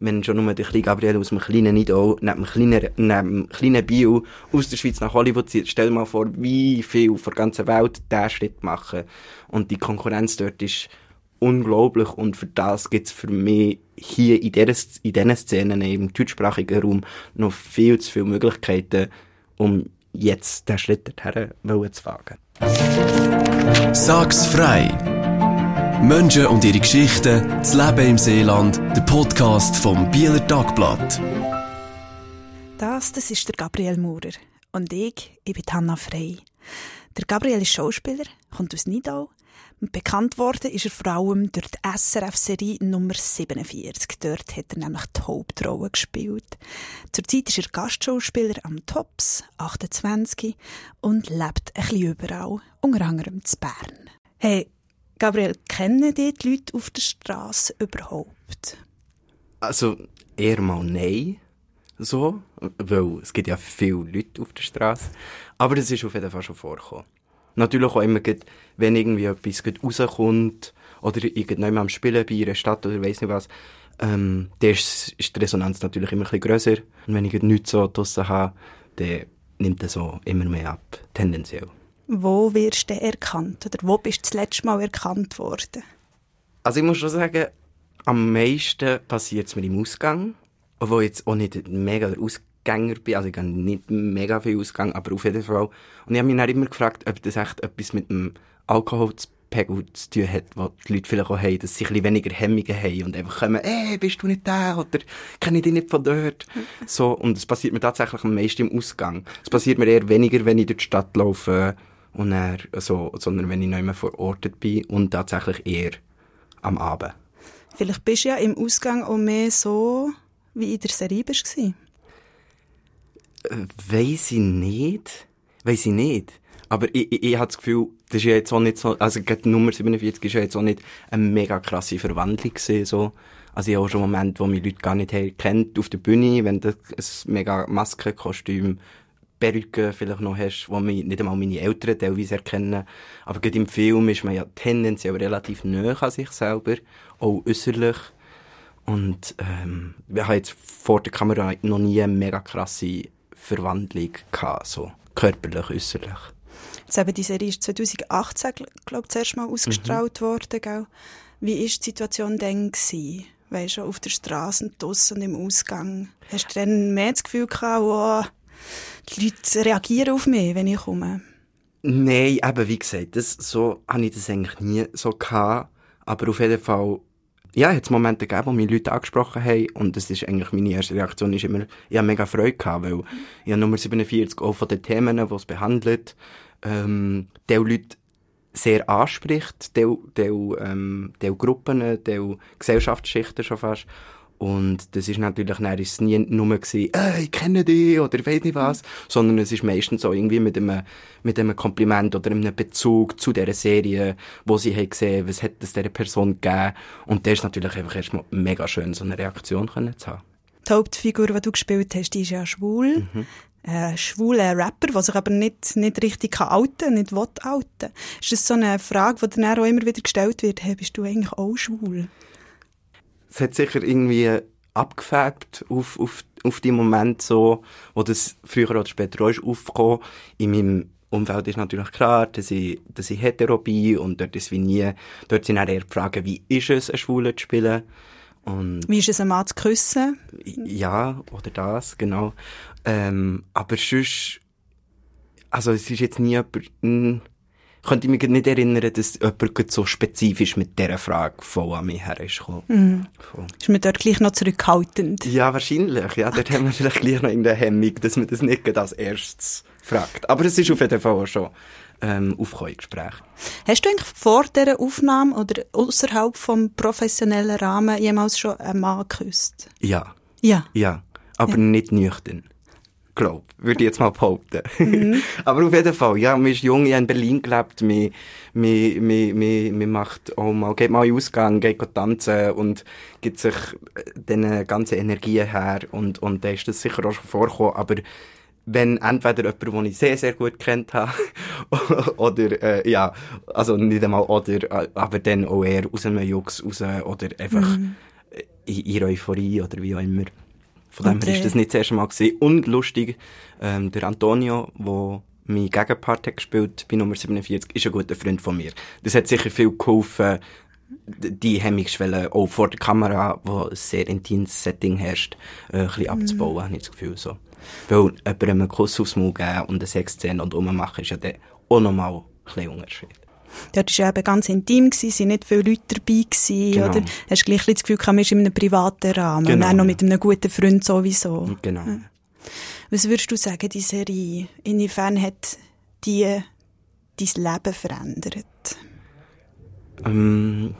wenn schon nur der kleine Gabriel aus dem kleinen Nidau, neben dem kleinen, neben dem kleinen Bio aus der Schweiz nach Hollywood zieht, stell dir mal vor, wie viel von der ganzen Welt diesen Schritt machen. Und die Konkurrenz dort ist unglaublich und für das gibt's für mich hier in dieser, in diesen Szenen im deutschsprachigen Raum noch viel zu viele Möglichkeiten, um jetzt den Schritt dorthin zu wagen. Sag's frei! Menschen und ihre Geschichten, das Leben im Seeland, der Podcast vom Bieler Tagblatt. Das, das ist der Gabriel Maurer. Und ich, ich bin Hanna Frey. Der Gabriel ist Schauspieler, kommt aus Nidau. Bekannt worden ist er vor allem durch die SRF-Serie Nummer 47. Dort hat er nämlich die Hauptrolle gespielt. Zurzeit ist er Gastschauspieler am Tops, 28, und lebt ein bisschen überall, unter anderem zu Bern. Hey, Gabriel, kennen die, Leute auf der Straße überhaupt? Also, eher mal nein. So, weil es gibt ja viele Leute auf der Straße. Aber das ist auf jeden Fall schon vorgekommen. Natürlich auch immer, wenn irgendwie etwas rauskommt oder irgendjemand am Spielen bei einer Stadt oder weiss nicht was, ähm, dann ist, ist die Resonanz natürlich immer ein bisschen grösser. Und wenn ich nichts so draussen habe, dann nimmt das so immer mehr ab, tendenziell. Wo wirst du erkannt? Oder wo bist du das letzte Mal erkannt worden? Also ich muss schon sagen, am meisten passiert es mir im Ausgang. Obwohl ich jetzt auch nicht mega der Ausgänger bin. Also ich habe nicht mega viel Ausgang, aber auf jeden Fall. Und ich habe mich dann immer gefragt, ob das echt etwas mit dem Alkoholpegel zu tun hat, wo die Leute vielleicht auch haben, dass sie ein bisschen weniger Hemmungen haben und einfach kommen, ey, bist du nicht da? Oder kenne ich dich nicht von dort? so, und es passiert mir tatsächlich am meisten im Ausgang. Es passiert mir eher weniger, wenn ich durch die Stadt laufe und dann, so, sondern wenn ich nicht mehr verortet bin und tatsächlich eher am Abend. Vielleicht bist du ja im Ausgang auch mehr so, wie in der Serie warst. Äh, weiss ich nicht. Weiss ich nicht. Aber ich, ich, ich habe das Gefühl, das ist ja jetzt auch nicht so, also die Nummer 47 ist ja jetzt auch nicht eine mega krasse Verwandlung gewesen, so. Also ich habe auch schon Momente, wo mich Leute gar nicht kennt auf der Bühne, wenn du ein mega Maskenkostüm Perücke vielleicht noch hast, wo mich nicht einmal meine Eltern teilweise erkennen. Aber gerade im Film ist man ja tendenziell relativ nah an sich selber, auch äußerlich. Und ähm, wir haben jetzt vor der Kamera noch nie eine mega krasse Verwandlung gehabt, so körperlich, äußerlich. Jetzt eben, die Serie ist 2018, glaube ich, zuerst mal ausgestrahlt mhm. worden. Gell? Wie war die Situation dann? Gewesen? Weißt du, auf der Straße und draussen und im Ausgang? Hast du dann mehr das Gefühl gehabt, wow, die Leute reagieren auf mich, wenn ich komme? Nein, eben, wie gesagt, das, so habe ich das eigentlich nie so gehabt. Aber auf jeden Fall, ja, hat es Momente gegeben, wo mich Leute angesprochen haben. Und das ist eigentlich meine erste Reaktion, ist immer, ich habe mega Freude gehabt, weil ich habe Nummer 47 auch von den Themen, die es behandelt, ähm, die Leute sehr anspricht, die, die, ähm, die Gruppen, die Gesellschaftsschichten schon fast. Und das ist natürlich, dann ist es nie nur gewesen, äh, ich kenne dich oder ich weiß nicht was, sondern es ist meistens so irgendwie mit einem, mit einem Kompliment oder einem Bezug zu dieser Serie, wo sie haben gesehen, was hat es dieser Person gegeben. Und das ist natürlich einfach erstmal mega schön, so eine Reaktion können zu haben. Die Hauptfigur, die du gespielt hast, die ist ja schwul. Mhm. Ein schwuler Rapper, der sich aber nicht, nicht richtig outen kann, nicht will outen. Ist das so eine Frage, die dann auch immer wieder gestellt wird, hey, bist du eigentlich auch schwul? Es hat sicher irgendwie abgefärbt auf, auf, auf die Moment so, wo das früher oder später auch ist aufgekommen. In meinem Umfeld ist natürlich klar, dass ich, dass ich hetero bin und dort ist wie nie, dort sind auch eher die Fragen, wie ist es, ein Schwule zu spielen? Und wie ist es, ein Mann zu küssen? Ja, oder das, genau. Ähm, aber sonst, also es ist jetzt nie jemand, könnte ich mich nicht erinnern, dass jemand so spezifisch mit dieser Frage voll an mich her ist gekommen. Mhm. Ist man dort gleich noch zurückhaltend? Ja, wahrscheinlich. Ja, dort haben wir vielleicht gleich noch irgendeine Hemmung, dass man das nicht als erstes fragt. Aber es ist auf jeden Fall auch schon ähm, aufgekommen Gespräch. Hast du eigentlich vor dieser Aufnahme oder außerhalb vom professionellen Rahmen jemals schon einen Mann geküsst? Ja. Ja? Ja, aber ja. nicht nüchtern glaube würde ich jetzt mal behaupten. Mhm. Aber auf jeden Fall, ja, man ist jung, ich habe in Berlin gelebt, man, man, man, man, man macht auch mal, geht mal in Ausgang, geht tanzen und gibt sich diese ganze Energie her und, und da ist das sicher auch schon vorgekommen, aber wenn entweder jemand, den ich sehr, sehr gut kennt habe, oder, äh, ja, also nicht einmal oder, aber dann auch eher aus einem Jux raus, oder einfach, mhm in ihrer Euphorie oder wie auch immer. Von dem her äh, ist das nicht das erste Mal gewesen. Und lustig, ähm, der Antonio, wo mein Gegenpart hat gespielt bei Nummer 47, ist ein guter Freund von mir. Das hat sicher viel geholfen, die Hemmungsschwelle auch vor der Kamera, wo ein sehr intimes Setting herrscht, äh, ein bisschen abzubauen, habe ich das Gefühl so. Weil jemandem einen Kuss aufs Maul geben und eine Sexszene und rummachen ist ja dann auch nochmal ein bisschen Unterschied. Dort war ja eben ganz intim, gewesen, sind nicht viele Leute dabei gewesen, Genau. oder? Hast du gleich das Gefühl, gehabt, man ist in einem privaten Rahmen. und Genau, dann noch ja. mit einem guten Freund sowieso. Genau. Was würdest du sagen, die Serie, inwiefern hat die dein Leben verändert? Ähm,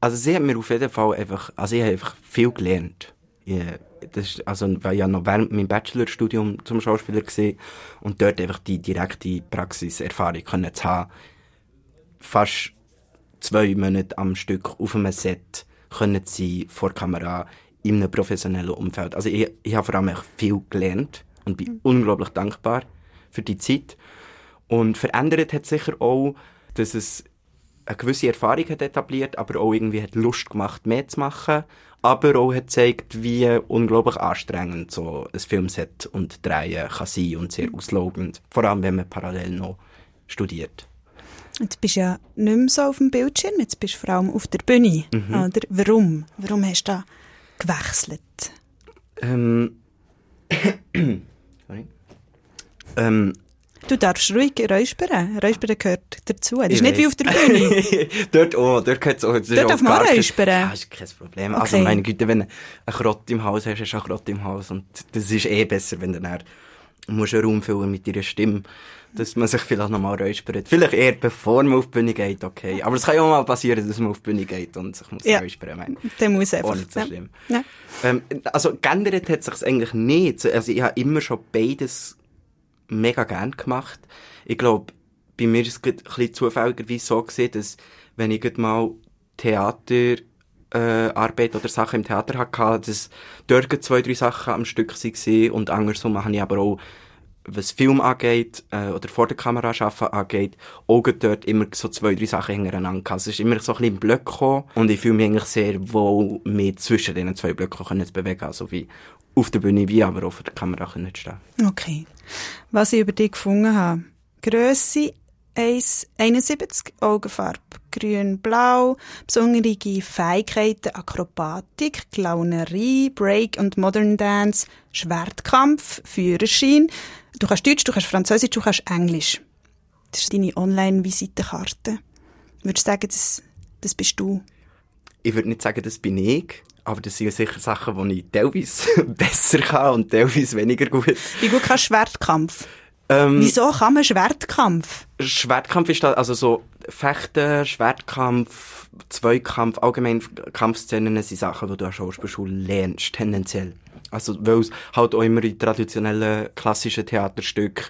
also sie hat mir auf jeden Fall einfach, also ich habe einfach viel gelernt. Ich, das ist, also ich war ja noch während meinem Bachelorstudium zum Schauspieler gesehen und dort einfach die direkte Praxiserfahrung können zu haben. Fast zwei Monate am Stück auf einem Set können sein, vor Kamera, in einem professionellen Umfeld. Also ich, ich habe vor allem echt viel gelernt und bin unglaublich dankbar für die Zeit. Und verändert hat sicher auch, dass es eine gewisse Erfahrung hat etabliert, aber auch irgendwie hat Lust gemacht, mehr zu machen. Aber auch hat gezeigt, wie unglaublich anstrengend so ein Filmset und Drehen kann sein und sehr auslogend. Vor allem, wenn man parallel noch studiert. Jetzt bist du ja nicht mehr so auf dem Bildschirm, jetzt bist du vor allem auf der Bühne. Mhm. Oder? Warum? Warum hast du da gewechselt? Ähm, Sorry. ähm, Du darfst ruhig räuspern. Räuspern gehört dazu. Das Ich ist nicht wie weiss. auf der Bühne. dort auch, dort gehört es auch. das Dort darf man räuspern. Ja, ist kein Problem. Also, Okay. meine Güte, wenn du einen Krott im Haus hast, hast du einen Krott im Haus. Und das ist eh besser, wenn du dann musst einen Raum füllen mit deiner Stimme, dass man sich vielleicht nochmal räuspert. Vielleicht eher bevor man auf die Bühne geht, okay. Aber es kann ja auch mal passieren, dass man auf die Bühne geht und sich muss Ja. räuspern. Meine. Der muss einfach. Auch nicht so schlimm. Ja. Ähm, also geändert hat sich's eigentlich nicht. Also ich habe immer schon beides mega gern gemacht. Ich glaube, bei mir ist es ein bisschen zufälligerweise so gesehen, dass wenn ich mal Theater äh, Arbeit oder Sachen im Theater hatte, dass dort zwei, drei Sachen am Stück waren und andersrum habe ich aber auch was Film angeht, äh, oder vor der Kamera arbeiten angeht, auch dort immer so zwei, drei Sachen hintereinander gehabt. Es ist immer so ein bisschen im Block gekommen und ich fühle mich eigentlich sehr wohl, mich zwischen diesen zwei Blöcken können zu bewegen, also wie auf der Bühne, wie aber auch vor der Kamera können zu stehen. Okay. Was ich über dich gefunden habe. Grösse 1,71, Augenfarbe grün-blau, besondere Fähigkeiten, Akrobatik, Clownerie, Break und Modern Dance, Schwertkampf, Führerschein. Du kannst Deutsch, du kannst Französisch, du kannst Englisch. Das ist deine Online-Visitenkarte. Würdest du sagen, das, das bist du? Ich würde nicht sagen, das bin ich, aber das sind sicher Sachen, die ich teilweise besser kann und teilweise weniger gut. Wie gut kannst du Schwertkampf? Ähm, Wieso kann man Schwertkampf? Schwertkampf ist da, also so Fechten, Schwertkampf, Zweikampf, allgemein Kampfszenen sind Sachen, die du an der Schauspielschule lernst, tendenziell. Also, weil es halt auch immer in traditionellen, klassischen Theaterstücken,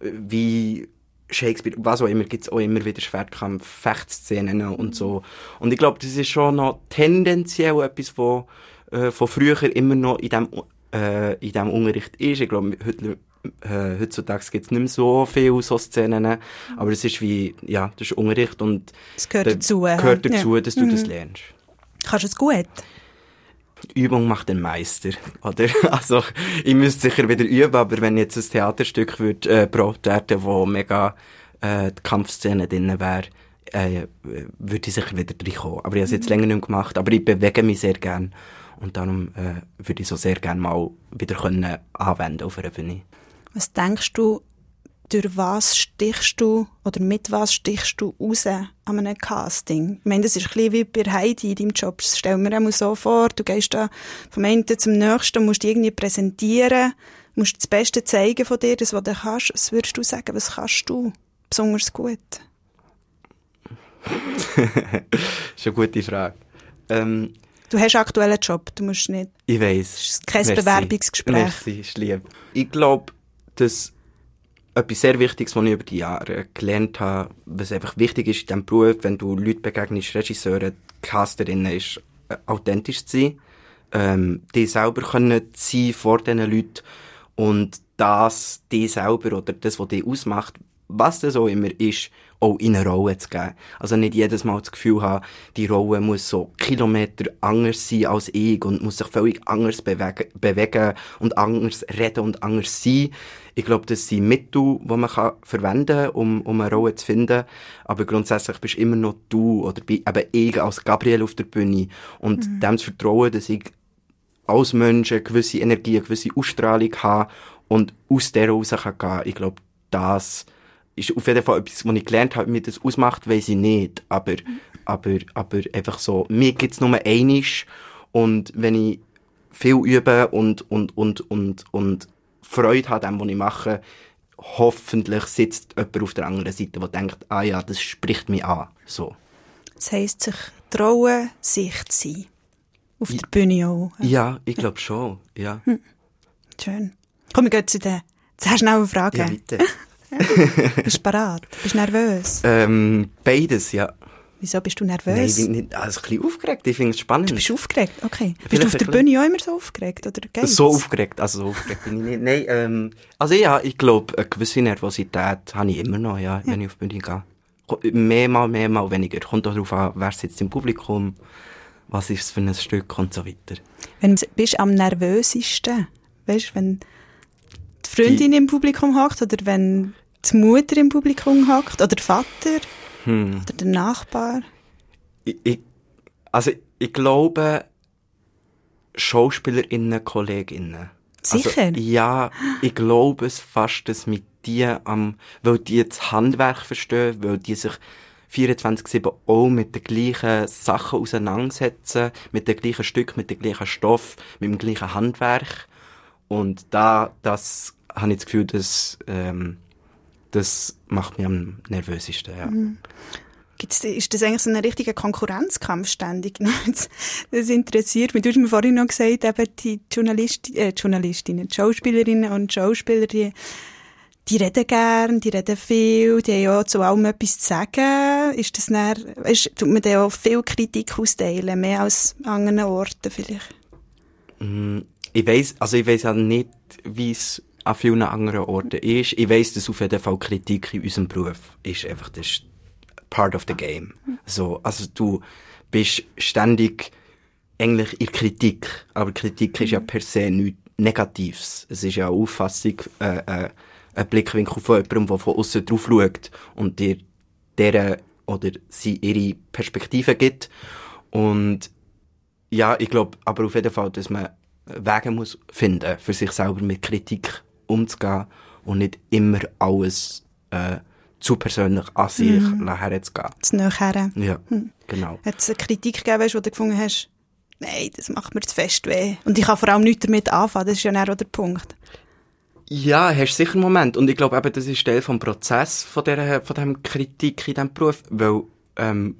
äh, wie Shakespeare, was auch immer, gibt's auch immer wieder Schwertkampf, Fechtszenen und so. Und ich glaube, das ist schon noch tendenziell etwas, wo, äh, von früher immer noch in dem, äh, in dem Unterricht ist. Ich glaube, heute, äh, heutzutage gibt's nicht mehr so viele so Szenen, aber es ist wie, ja, das ist Unterricht und Das gehört da dazu. gehört ja. dazu, Ja. dass du das lernst. Kannst du es gut? Übung macht den Meister, oder? Also, ich müsste sicher wieder üben, aber wenn jetzt ein Theaterstück wird, äh, gebraucht werden, wo mega, äh, die Kampfszene drin wäre, äh, würde ich sicher wieder reinkommen. Aber ich habe es jetzt länger nicht mehr gemacht, aber ich bewege mich sehr gern. Und darum, äh, würde ich so sehr gern mal wieder können anwenden auf einer Bühne. Was denkst du, durch was stichst du oder mit was stichst du raus an einem Casting? Ich meine, das ist ein bisschen wie bei Heidi in deinem Job. Das stell mir einmal so vor, du gehst da vom einen zum nächsten, musst dich irgendwie präsentieren, musst das Beste zeigen von dir, das, was du kannst. Was würdest du sagen, was kannst du besonders gut? das ist eine gute Frage. Ähm, Du hast aktuell einen Job, du musst nicht... Ich ist kein Merci. Bewerbungsgespräch. Merci, ist lieb. Ich glaube, dass etwas sehr Wichtiges, was ich über die Jahre gelernt habe, was einfach wichtig ist in diesem Beruf, wenn du Leute begegnest, Regisseure, Casterinnen, ist äh, authentisch zu sein, ähm, die selber können sein vor diesen Leuten und das die selber oder das, was die ausmacht, was das auch immer ist, auch in eine Rolle zu geben. Also nicht jedes Mal das Gefühl haben, die Rolle muss so Kilometer anders sein als ich und muss sich völlig anders bewegen, bewegen und anders reden und anders sein. Ich glaube, das sind Mittel, die man kann verwenden kann, um, um eine Rolle zu finden. Aber grundsätzlich bist immer noch du oder eben ich als Gabriel auf der Bühne. Und mhm. dem zu vertrauen, dass ich als Mensch eine gewisse Energie, eine gewisse Ausstrahlung habe und aus der raus kann gehen. Ich glaube, das ist auf jeden Fall etwas, was ich gelernt habe, wie das ausmacht, weiß ich nicht. Aber, mhm. aber, aber einfach so, mir gibt's nur einisch und wenn ich viel übe und, und, und, und, und Freude habe an dem, was ich mache, hoffentlich sitzt jemand auf der anderen Seite, der denkt, ah ja, das spricht mich an. So. Das heisst, sich trauen, sich zu sein. Auf der Bühne auch. Ja, ich glaube schon, ja. Hm. Schön. Komm, wir gehen zu den sehr schnellen Fragen. Ja, bitte. Bist du bereit? Bist du nervös? Ähm, beides, ja. Wieso bist du nervös? Nein, ich bin nicht, also ein bisschen aufgeregt. Ich finde es spannend. Du bist aufgeregt, okay. Bist du auf der Bühne auch immer so aufgeregt, oder geht's? So aufgeregt, also so aufgeregt bin ich nicht. Nein, ähm, also ja, ich glaube, eine gewisse Nervosität habe ich immer noch, ja, ja. wenn ich auf die Bühne gehe. Mehrmal, mehrmal weniger. Kommt auch darauf an, wer sitzt im Publikum, was ist es für ein Stück und so weiter. Wenn bist du am nervösesten? Weißt du, wenn die Freundin die, im Publikum hockt oder wenn die Mutter im Publikum hockt oder der Vater hm. oder der Nachbar? Ich, ich, also ich glaube Schauspielerinnen, Kolleginnen. Also, Sicher? Also, ja, ich glaube es fast, dass mit die am, weil die das Handwerk verstehen, weil die sich 24-7 auch mit den gleichen Sachen auseinandersetzen, mit den gleichen Stück, mit dem gleichen Stoff, mit dem gleichen Handwerk. Und da, das habe ich das Gefühl, dass, ähm, das macht mich am nervösesten, ja. Mhm. Gibt's, ist das eigentlich so ein richtiger Konkurrenzkampf ständig? das interessiert mich. Du hast mir vorhin noch gesagt, eben die Journalist, äh, Journalistinnen, die Schauspielerinnen und Schauspieler, die, die reden gern, die reden viel, die haben ja zu allem etwas zu sagen. Ist das dann, weißt, tut man da auch viel Kritik austeilen, mehr als an anderen Orten vielleicht? Mm, ich weiss, also ich weiss ja nicht, wie es an vielen anderen Orten ist. Ich weiss, dass auf jeden Fall Kritik in unserem Beruf ist einfach das ist part of the game. So, also du bist ständig eigentlich in Kritik, aber Kritik ist ja per se nichts Negatives. Es ist ja eine Auffassung, äh, äh, ein Blickwinkel von jemandem, der von außen drauf schaut und dir deren oder sie ihre Perspektive gibt. Und ja, ich glaube aber auf jeden Fall, dass man Wege muss finden, für sich selber mit Kritik umzugehen und nicht immer alles äh, zu persönlich an sich mhm. herzugehen. Zu nachher. Ja, hm. genau. Hat es eine Kritik gegeben, wo du gefunden hast, nein, das macht mir zu fest weh. Und ich kann vor allem nichts damit anfangen, das ist ja auch der Punkt. Ja, hast sicher einen Moment. Und ich glaube eben, das ist Teil vom Prozess von dieser, von diesem Kritik in diesem Beruf, weil, ähm,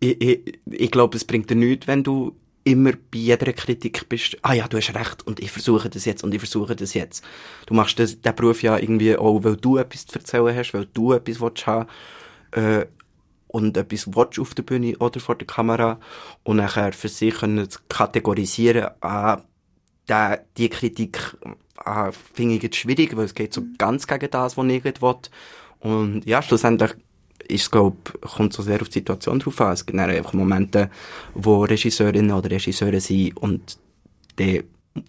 ich, ich, ich glaube, es bringt dir nichts, wenn du immer bei jeder Kritik bist, ah ja, du hast recht und ich versuche das jetzt und ich versuche das jetzt. Du machst das, den Beruf ja irgendwie auch, weil du etwas zu erzählen hast, weil du etwas willst haben, äh, und etwas willst auf der Bühne oder vor der Kamera und nachher für sich können zu kategorisieren, ah, der, die Kritik ah, finde ich jetzt schwierig, weil es geht so ganz gegen das, was ich will. Und ja, schlussendlich ist, glaub, kommt so sehr auf die Situation drauf an. Es gibt einfach Momente, wo Regisseurinnen oder Regisseure sind und dann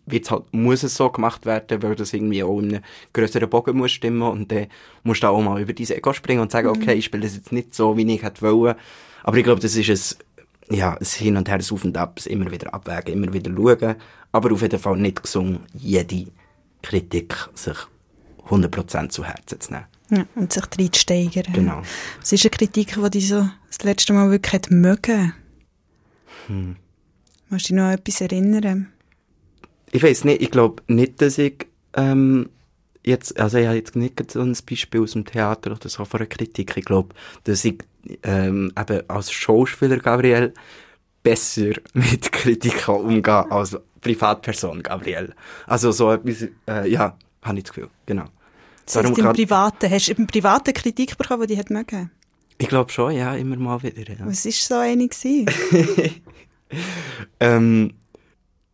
wird's halt, muss es so gemacht werden, weil das irgendwie auch in einem grösseren Bogen muss stimmen und dann musst du auch mal über diese Ego springen und sagen, mhm. okay, ich spiele das jetzt nicht so, wie ich hätte wollen. Aber ich glaube, das ist ein, ja, ein Hin und Her, ein Auf und Ab, immer wieder abwägen, immer wieder schauen, aber auf jeden Fall nicht gesungen, jede Kritik sich 100% zu Herzen zu nehmen. Ja, und sich reinsteigern. Genau. Was ist eine Kritik, die dich so das letzte Mal wirklich hat mögen? Hm. Musst du dich noch an etwas erinnern? Ich weiß nicht, ich glaube nicht, dass ich ähm, jetzt, also ich habe jetzt nicht so ein Beispiel aus dem Theater oder so von einer Kritik. Ich glaube, dass ich ähm, eben als Schauspieler Gabriel besser mit Kritik umgehen als Privatperson Gabriel. Also so etwas, äh, ja, habe ich das Gefühl, genau. Das heißt, im Privaten, hast du im Privaten Kritik bekommen, die hat mögen? Ich glaube schon, ja, immer mal wieder. Ja. Was war so eine ähm,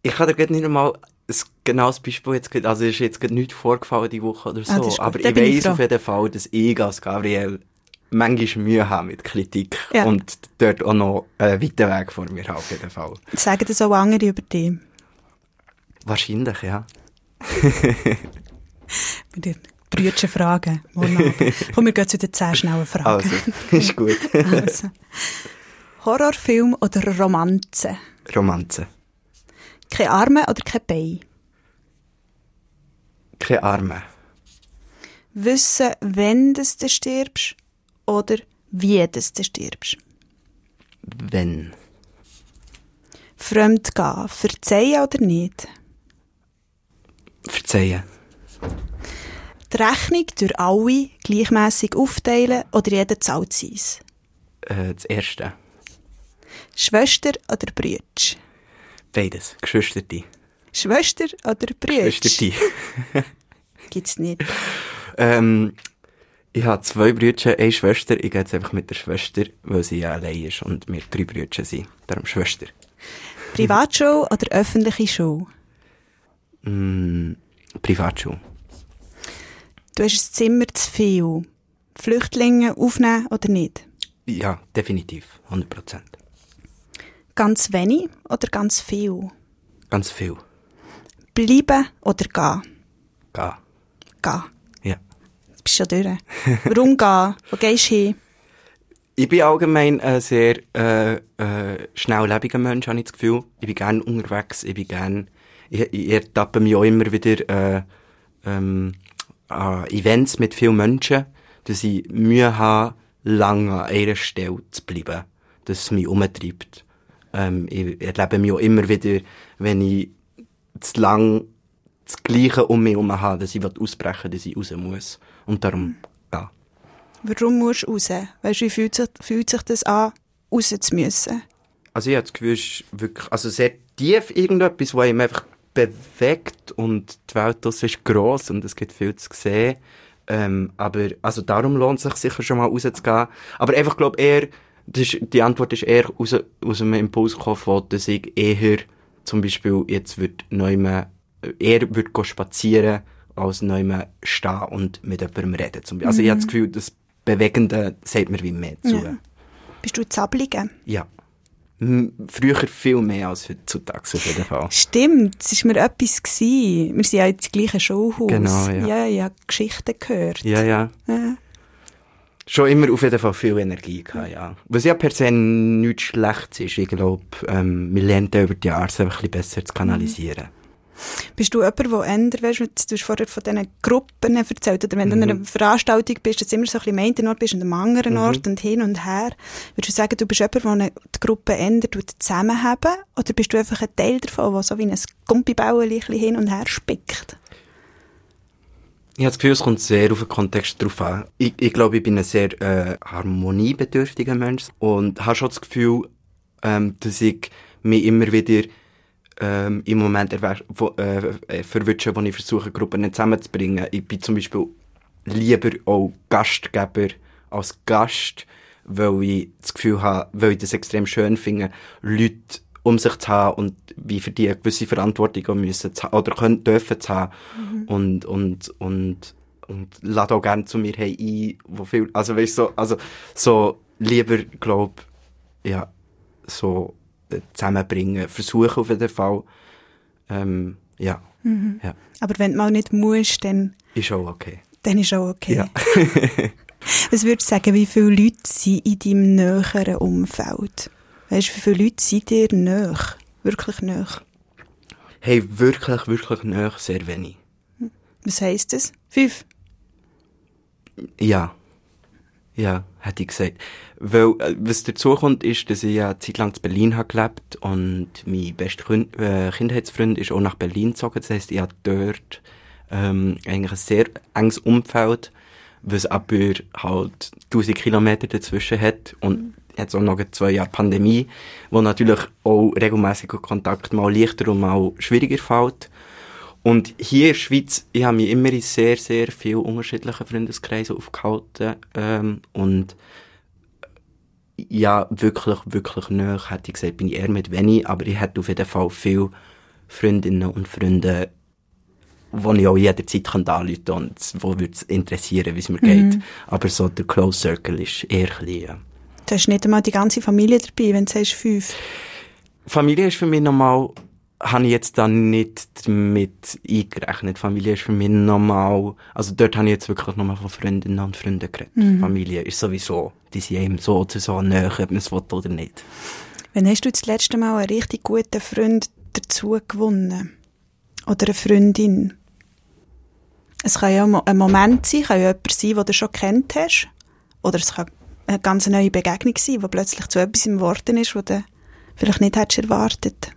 ich habe dir nicht einmal ein genaues Beispiel jetzt, also ist jetzt nichts vorgefallen die Woche oder ah, so, ah, aber ich weiss auf jeden Fall, dass ich als Gabriel manchmal Mühe habe mit Kritik Ja. und dort auch noch einen weiten Weg vor mir habe, auf jeden Fall. Sagen das auch andere über dich? Wahrscheinlich, ja. Brütchen Fragen. Komm, wir gehen zu den zehn schnellen Fragen. Also, ist gut. Also. Horrorfilm oder Romanze? Romanze. Keine Arme oder kein Bein? Keine Arme. Wissen, wenn das du stirbst oder wie das du stirbst? Wenn. Fremdgehen, verzeihen oder nicht? Verzeihen. Die Rechnung durch alle gleichmäßig aufteilen oder jeder zahlt seins? Äh, das Erste. Schwester oder Brütsch? Beides. Geschwisterte. Schwester oder Brütsch? Geschwisterte. Gibt's nicht. ähm, ich habe zwei Brüder, eine Schwester. Ich gehe jetzt einfach mit der Schwester, weil sie ja allein ist und wir drei Brüder sind. Darum Schwester. Privatschule oder öffentliche Schule? Mm, Privatschule. Du hast ein Zimmer zu viel. Flüchtlinge aufnehmen oder nicht? Ja, definitiv. 100 Prozent. Ganz wenig oder ganz viel? Ganz viel. Bleiben oder gehen? Gehen. Gehen. Ja. Jetzt bist du schon durch. Warum gehen? Wo gehst du hin? Ich bin allgemein ein sehr äh, äh, schnelllebiger Mensch, habe ich das Gefühl. Ich bin gerne unterwegs, ich bin gerne... Ich, ich ertappe mich auch immer wieder äh, ähm, an Events mit vielen Menschen, dass ich Mühe habe, lange an einer Stelle zu bleiben. Dass es mich umtreibt. Ähm, ich erlebe mich auch immer wieder, wenn ich zu lang das Gleiche um mich herum habe, dass ich ausbrechen will, dass ich raus muss. Und darum, ja. Warum musst du raus? Weißt du, wie fühlt sich, fühlt sich das an, raus zu müssen? Also ich habe das Gefühl, es ist wirklich, also sehr tief irgendetwas, was ihm einfach bewegt und die Welt draussen ist gross und es gibt viel zu sehen. Ähm, aber, also darum lohnt es sich sicher schon mal rauszugehen. Aber einfach, glaube eher, ist, die Antwort ist eher aus, aus einem Impuls gekommen, dass ich eher, zum Beispiel, jetzt wird neume, eher wird go spazieren, als neume stehen und mit jemandem reden. Zum Beispiel. Also ich habe das Gefühl, das Bewegende sagt mir wie mehr zu. Ja. Bist du Zablige? Ja. M- Früher viel mehr als heutzutage auf jeden Fall. Stimmt, es war mir etwas. Gewesen. Wir sind ja jetzt gleiche Schulhaus. Genau, ja. Ja, habe Geschichten gehört. Ja, ja. Ja. Schon immer auf jeden Fall viel Energie gehabt, ja. Was ja per se nichts Schlechtes ist. Ich glaube, ähm, wir lernen über die Jahre es ein bisschen besser zu kanalisieren. Bist du jemand, der ändert, weißt du, du hast vorher von diesen Gruppen erzählt, oder wenn du Mhm. an einer Veranstaltung bist, dass du immer so ein bisschen am einen Ort bist und am anderen Mhm. Ort und hin und her. Würdest du sagen, du bist jemand, der die Gruppe ändert und zusammenhaben? Oder bist du einfach ein Teil davon, der so wie ein bisschen hin und her spickt? Ich habe das Gefühl, es kommt sehr auf den Kontext drauf an. Ich, ich glaube, ich bin ein sehr äh, harmoniebedürftiger Mensch und habe schon das Gefühl, ähm, dass ich mich immer wieder ähm, im Moment wo, äh, äh, verwünsche, wo ich versuche, Gruppen nicht zusammenzubringen. Ich bin zum Beispiel lieber auch Gastgeber als Gast, weil ich das Gefühl habe, weil ich das extrem schön finde, Leute um sich zu haben und wie für die eine gewisse Verantwortung auch müssen zu haben, oder können, dürfen zu haben. Und, und, und, und lade auch gerne zu mir hey, ein, wo viel, also weißt so, also, so lieber, glaub, ja, so zusammenbringen, versuchen auf jeden Fall, ähm, ja, ja, Aber wenn du mal nicht musst, dann, ist auch okay. dann ist auch okay. Ja. Was würdest du sagen, wie viele Leute sind in deinem näheren Umfeld? Weißt du, wie viele Leute sind dir näher? Wirklich näher? Hey, wirklich, wirklich nah, sehr wenig. Was heisst das? Fünf? Ja. Ja, hätte ich gesagt. Weil, äh, was dazu kommt, ist, dass ich ja eine Zeit lang in Berlin habe gelebt und mein bester äh, Kindheitsfreund ist auch nach Berlin gezogen. Das heisst, ich habe dort ähm, eigentlich ein sehr enges Umfeld, was aber halt 1000 Kilometer dazwischen hat und jetzt auch noch zwei Jahre Pandemie, wo natürlich auch regelmäßiger Kontakt mal leichter und mal schwieriger fällt. Und hier in der Schweiz, ich habe mich immer in sehr, sehr vielen unterschiedlichen Freundeskreisen aufgehalten. Ähm, und ja, wirklich, wirklich nah, hätte ich gesagt, bin ich eher mit wenig, aber ich hätte auf jeden Fall viele Freundinnen und Freunde wo ich auch jederzeit anrufen kann und wo würde es interessieren, wie es mir geht. Aber so der Close Circle ist eher klein, ja. Du hast nicht einmal die ganze Familie dabei, wenn du sagst fünf. Familie ist für mich normal, habe ich jetzt dann nicht mit eingerechnet. Familie ist für mich normal, also dort habe ich jetzt wirklich nochmal von Freundinnen und Freunden geredet. Familie ist sowieso, die sind einem so oder so näher, ob man es will oder nicht. Wann hast du das letzte Mal einen richtig guten Freund dazu gewonnen? Oder eine Freundin? Es kann ja ein Moment sein, kann ja jemand sein, den du schon kennt hast. Oder es kann eine ganz neue Begegnung sein, die plötzlich zu etwas im Worten ist, was du vielleicht nicht hättest erwartet.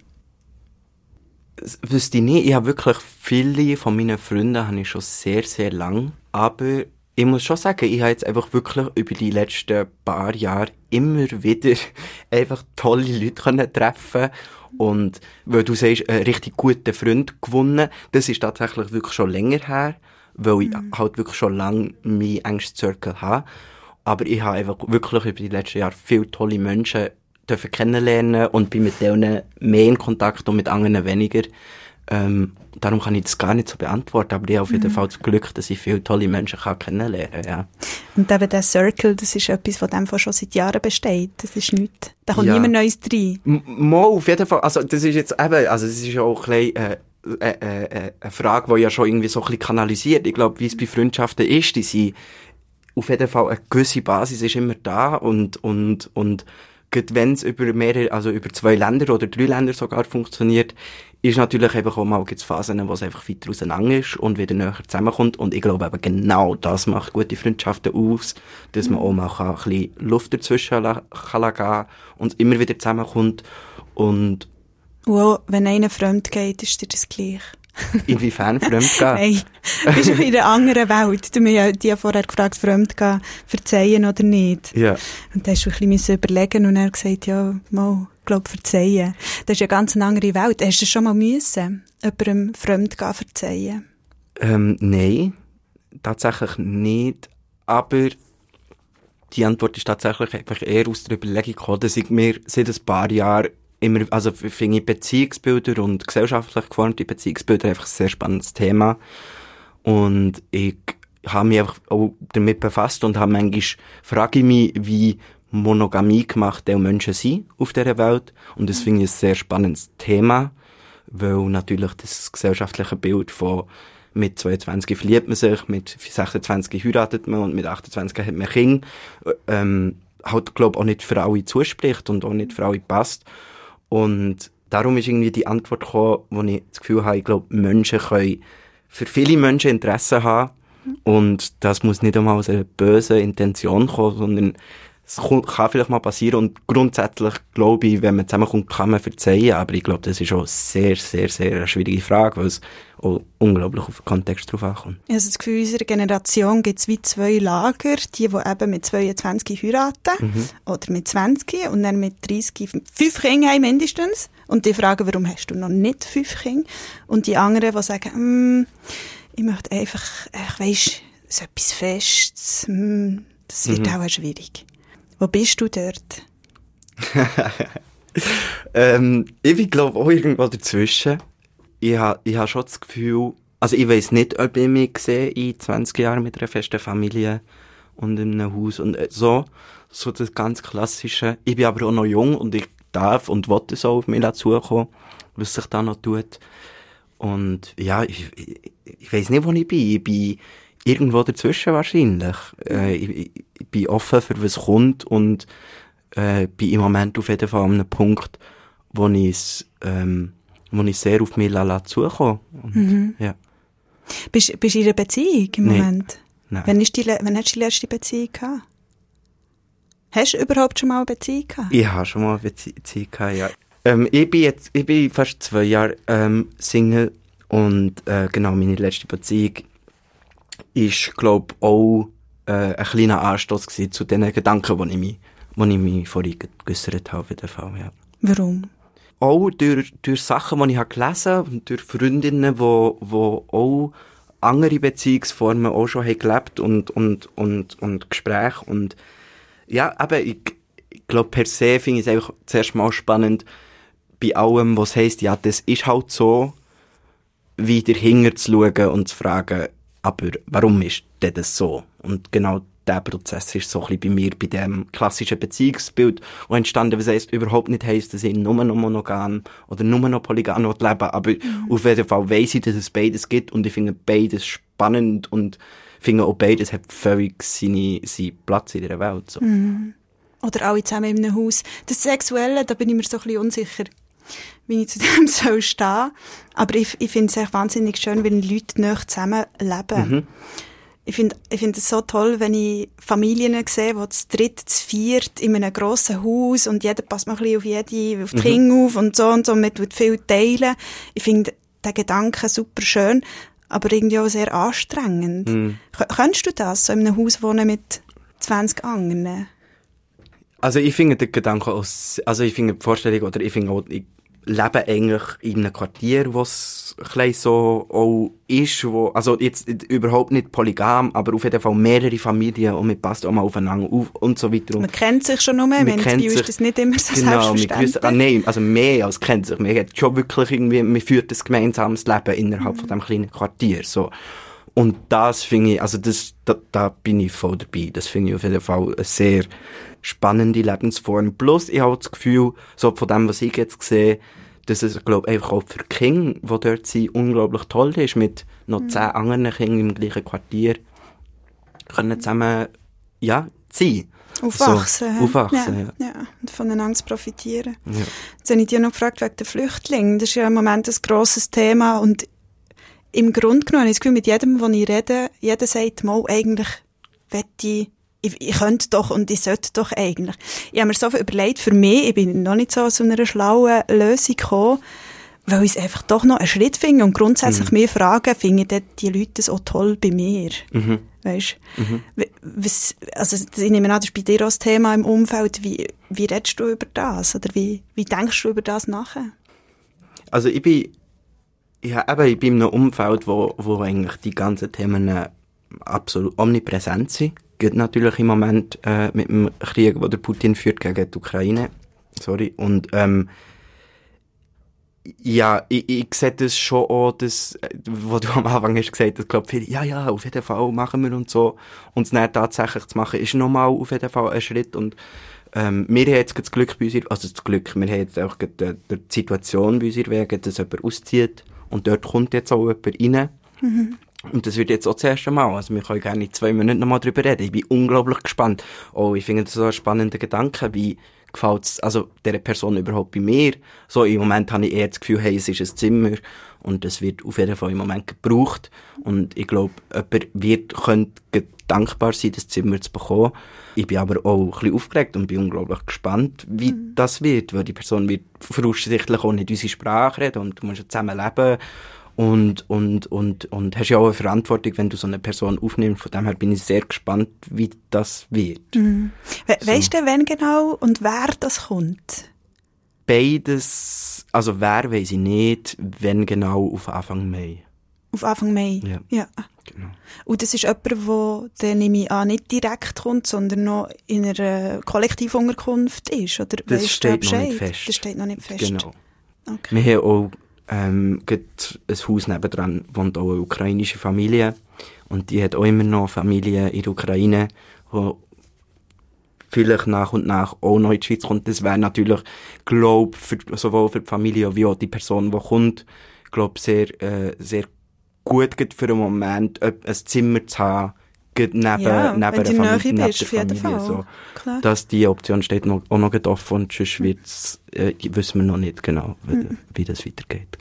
Wüsste ich nicht. Ich habe wirklich viele von meinen Freunden habe ich schon sehr, sehr lang. Aber ich muss schon sagen, ich habe jetzt einfach wirklich über die letzten paar Jahre immer wieder einfach tolle Leute können treffen und weil du sagst, einen richtig guten Freund gewonnen, das ist tatsächlich wirklich schon länger her, weil ich halt wirklich schon lange meinen engsten Circle habe. Aber ich habe einfach wirklich über die letzten Jahre viele tolle Menschen dürfen kennenlernen und bin mit denen mehr in Kontakt und mit anderen weniger. Ähm, darum kann ich das gar nicht so beantworten, aber ich habe auf jeden Fall das Glück, dass ich viele tolle Menschen kann kennenlernen ja. Und eben der Circle, das ist etwas, von dem schon seit Jahren besteht. Das ist nichts. Da kommt Ja. niemand Neues rein. M- Mal, auf jeden Fall. Also, das ist jetzt eben, also, das ist auch ein bisschen, äh, äh, äh, eine Frage, die ja schon irgendwie so ein bisschen kanalisiert. Ich glaube, wie es bei Freundschaften ist, die sind, auf jeden Fall eine gewisse Basis ist immer da und, und, und, wenn es über mehrere, also über zwei Länder oder drei Länder sogar funktioniert, ist natürlich einfach auch mal gibt's Phasen, wo es einfach weiter auseinander ist und wieder näher zusammenkommt. Und ich glaube eben genau das macht gute Freundschaften aus, dass man auch mal kann, ein bisschen Luft dazwischen la- kann kann und immer wieder zusammenkommt. Und auch, wenn einer fremd geht, ist dir das gleich. Inwiefern fremd gehen. Hey, bist du in einer anderen Welt? Du hast ja vorher gefragt, fremd gehen, verzeihen oder nicht. Ja. Und da hast du ein bisschen überlegen und er hat gesagt, ja, mal, glaub, verzeihen. Das ist ja ganz eine andere Welt. Hast du schon mal müssen, jemandem fremd gehen, verzeihen? Ähm, nein, tatsächlich nicht. Aber die Antwort ist tatsächlich einfach eher aus der Überlegung gekommen, dass ich mir seit ein paar Jahren immer, also finde ich Beziehungsbilder und gesellschaftlich geformte Beziehungsbilder einfach ein sehr spannendes Thema. Und ich habe mich einfach auch damit befasst und habe manchmal, frage ich mich, wie Monogamie gemacht die Menschen sind auf dieser Welt. Und das finde ich ein sehr spannendes Thema, weil natürlich das gesellschaftliche Bild von mit 22 verliebt man sich, mit 26 heiratet man und mit 28 hat man Kinder, ähm, halt, glaub auch nicht für alle zuspricht und auch nicht für alle passt. Und darum ist irgendwie die Antwort gekommen, wo ich das Gefühl habe, ich glaube, Menschen können für viele Menschen Interesse haben. Und das muss nicht einmal aus einer bösen Intention kommen, sondern es kann vielleicht mal passieren. Und grundsätzlich glaube ich, wenn man zusammenkommt, kann man verzeihen. Aber ich glaube, das ist auch eine sehr, sehr, sehr eine schwierige Frage, weil es auch unglaublich auf den Kontext drauf ankommt. Ich habe das Gefühl, in unserer Generation gibt es wie zwei Lager. Die, die eben mit 22 heiraten oder mit 20 und dann mit 30 fünf Kinder haben mindestens. Und die fragen, warum hast du noch nicht fünf Kinder? Und die anderen, die sagen, «Hm, ich möchte einfach, ich weiss, so etwas Festes, hm, das wird auch schwierig. Wo bist du dort? Ähm, ich glaube auch irgendwo dazwischen. Ich habe ich ha schon das Gefühl, also ich weiß nicht, ob ich mich sehe in 20 Jahren mit einer festen Familie und in einem Haus und äh, so. So das ganz Klassische. Ich bin aber auch noch jung und ich darf und es auch auf mich zukommen, was sich da noch tut. Und ja, ich, ich, ich weiß nicht, wo ich bin. Ich bin irgendwo dazwischen wahrscheinlich. Äh, ich bin offen für was kommt und äh, bin im Moment auf jeden Fall an einem Punkt, wo ich es, ähm, wo ich sehr auf mich lala zukomme. Und, ja. Bist, bist du in einer Beziehung im Nee. Moment? Nein. Wann, ist die, wann hast du die letzte Beziehung gehabt? Hast du überhaupt schon mal eine Beziehung gehabt? Ich habe schon mal eine Bezie- Beziehung gehabt, ja. Ähm, ich bin jetzt, ich bin fast zwei Jahre ähm, Single und äh, genau, meine letzte Beziehung ist, glaube auch äh, ein kleiner Anstoß zu den Gedanken, die ich mich, die ich mich vorhin ge- geäussert habe, jeden Fall, ja. Warum? auch durch, durch Sachen, die ich habe gelesen und durch Freundinnen, wo, wo auch andere Beziehungsformen auch schon haben gelebt und, und, und, und Gespräche und ja, aber ich, ich glaube per se finde ich es einfach zuerst mal spannend bei allem, was heisst, ja, das ist halt so, wieder hinter zu schauen und zu fragen, aber warum ist denn das so? Und genau der Prozess ist so ein bisschen bei mir, bei dem klassischen Beziehungsbild auch entstanden, was heisst, überhaupt nicht heisst, dass ich nur noch monogam oder nur noch polygam leben aber mhm. auf jeden Fall weiss ich, dass es beides gibt und ich finde beides spannend und finde auch beides hat völlig seinen seine Platz in der Welt. So. Mhm. Oder alle zusammen in einem Haus. Das Sexuelle, da bin ich mir so ein bisschen unsicher wie ich zu dem soll stehen. Aber ich, ich finde es echt wahnsinnig schön, wenn Leute nicht zusammen leben. Mhm. Ich finde ich finde es so toll, wenn ich Familien sehe, die zu dritt, zu viert in einem grossen Haus und jeder passt mal ein bisschen auf jede, auf die mhm. Kinder auf und so und so, man tut viel teilen. Ich finde den Gedanken super schön, aber irgendwie auch sehr anstrengend. Mhm. Könntest du das, so in einem Haus wohnen mit 20 anderen? Also ich finde den Gedanken aus, also ich finde die Vorstellung, oder ich finde auch, ich lebe eigentlich in einem Quartier, wo es so auch ist, wo, also jetzt überhaupt nicht polygam, aber auf jeden Fall mehrere Familien und man passt auch mal aufeinander auf und so weiter. Man kennt sich schon noch mehr, wenn es ist das nicht immer so genau, selbstverständlich. Genau, ah, nein, also mehr als kennt sich. Man hat schon wirklich irgendwie, man führt ein gemeinsames Leben innerhalb mhm. von diesem kleinen Quartier, so. Und das finde ich, also das, da, da bin ich voll dabei. Das finde ich auf jeden Fall eine sehr spannende Lebensform. Plus, ich habe das Gefühl, so von dem, was ich jetzt sehe, dass es, glaube ich, einfach auch für Kinder, die dort sind, unglaublich toll ist, mit noch mhm. zehn anderen Kindern im gleichen Quartier, können zusammen, ja, sein. Aufwachsen. So, aufwachsen, ja, ja. ja. Und voneinander zu profitieren. Ja. Jetzt habe ich dich noch gefragt wegen der Flüchtlinge. Das ist ja im Moment ein grosses Thema und im Grunde genommen habe ich das Gefühl, mit jedem, den ich rede, jeder sagt, mal, eigentlich wette ich, ich, ich könnte doch und ich sollte doch eigentlich. Ich habe mir so viel überlegt, für mich, ich bin noch nicht so zu einer schlauen Lösung gekommen, weil ich es einfach doch noch einen Schritt finde und grundsätzlich mhm. mir fragen, finden die Leute das auch toll bei mir? Mhm. Weißt mhm. was, also ich nehme an, das ist bei dir auch das Thema im Umfeld. Wie, wie redest du über das? Oder wie, wie denkst du über das nachher? Also ich bin ja, eben, ich bin in einem Umfeld, wo, wo eigentlich die ganzen Themen äh, absolut omnipräsent sind. Geht natürlich im Moment äh, mit dem Krieg, den der Putin führt gegen die Ukraine. Sorry. Und ähm, ja, ich, ich sehe das schon auch, das, wo du am Anfang hast gesagt hast, glaube viele, ja, ja, auf jeden Fall machen wir und so. Und es dann tatsächlich zu machen, ist nochmal auf jeden Fall ein Schritt. Und ähm, wir haben jetzt das Glück bei uns, also das Glück, wir haben jetzt auch die, die Situation bei uns wegen, dass jemand auszieht und dort kommt jetzt auch jemand rein. Mhm. Und das wird jetzt auch das erste Mal. Also, wir können gerne in zwei Minuten nochmal drüber reden. Ich bin unglaublich gespannt. Oh, ich finde das so ein spannender Gedanke, wie gefällt es, also, dieser Person überhaupt bei mir? So, im Moment habe ich eher das Gefühl, hey, es ist ein Zimmer. Und es wird auf jeden Fall im Moment gebraucht. Und ich glaube, jemand wird, könnte dankbar sein, das Zimmer zu bekommen. Ich bin aber auch ein bisschen aufgeregt und bin unglaublich gespannt, wie mhm. das wird, weil die Person wird voraussichtlich auch nicht unsere Sprache reden und du musst ja zusammen leben und, und, und, und hast ja auch eine Verantwortung, wenn du so eine Person aufnimmst. Von dem her bin ich sehr gespannt, wie das wird. Mhm. We so. Weißt du, wenn genau und wer das kommt? Beides, also wer weiß ich nicht, wenn genau auf Anfang Mai. Auf Anfang Mai? Ja. ja. Genau. Und das ist jemand, der, der nehme ich an, nicht direkt kommt, sondern noch in einer Kollektivunterkunft ist? Oder das steht noch nicht fest. Das steht noch nicht fest. Genau. Okay. Wir haben auch ähm, ein Haus nebendran, wohnt auch eine ukrainische Familie. Und die hat auch immer noch Familie in der Ukraine, die vielleicht nach und nach auch noch in die Schweiz kommt. Das wäre natürlich, glaube sowohl für die Familie wie auch die Person, die kommt, glaube sehr, äh, sehr gut für einen Moment, ein Zimmer zu haben, neben, ja, neben der Familie, neben der Familie so. Dass die Option steht noch, auch noch offen und sonst wird's, äh, wissen wir noch nicht genau, wie, mhm. wie das weitergeht.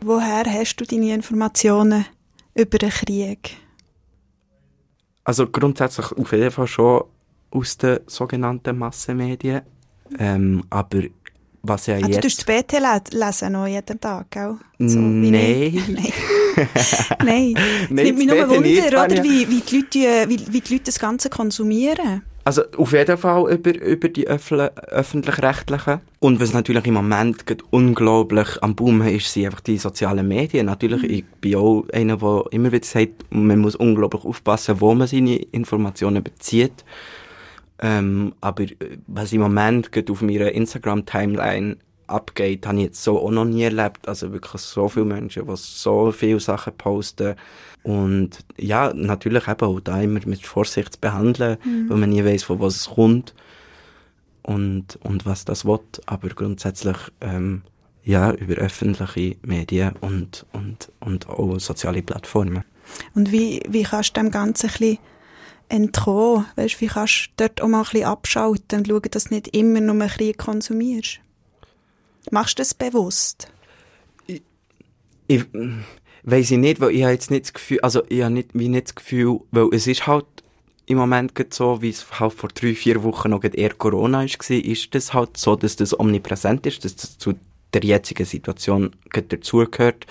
Woher hast du deine Informationen über den Krieg? Also grundsätzlich auf jeden Fall schon aus den sogenannten Massenmedien. Ähm, aber was ja ah, jetzt... Du tust das BT lesen noch jeden Tag, gell? So, Nein. Nein. Nein. Es nimmt mich nur Wunder, oder? Wie, wie, die Leute, wie, wie die Leute das Ganze konsumieren. Also auf jeden Fall über, über die öffentlich-rechtlichen. Und was natürlich im Moment unglaublich am Boom ist, sind einfach die sozialen Medien. Natürlich, mhm. ich bin auch einer, der immer wieder sagt, man muss unglaublich aufpassen, wo man seine Informationen bezieht. Ähm, aber äh, was im Moment geht auf meiner Instagram-Timeline abgeht, habe ich jetzt so auch noch nie erlebt. Also wirklich so viele Menschen, die so viele Sachen posten. Und ja, natürlich eben auch da immer mit Vorsicht zu behandeln, mhm. weil man nie weiß, von was es kommt und, und was das will. Aber grundsätzlich, ähm, ja, über öffentliche Medien und, und, und auch soziale Plattformen. Und wie, wie kannst du dem Ganzen ein bisschen entkommen? Weißt, wie kannst du dort auch mal ein bisschen abschalten und schauen, dass du nicht immer nur ein bisschen konsumierst? Machst du das bewusst? Ich, ich weiss ich nicht, weil ich habe jetzt nicht das Gefühl, also ich habe nicht, wie nicht das Gefühl, weil es ist halt im Moment so, wie es halt vor drei, vier Wochen noch eher Corona war, ist das halt so, dass das omnipräsent ist, dass das zu der jetzigen Situation dazugehört.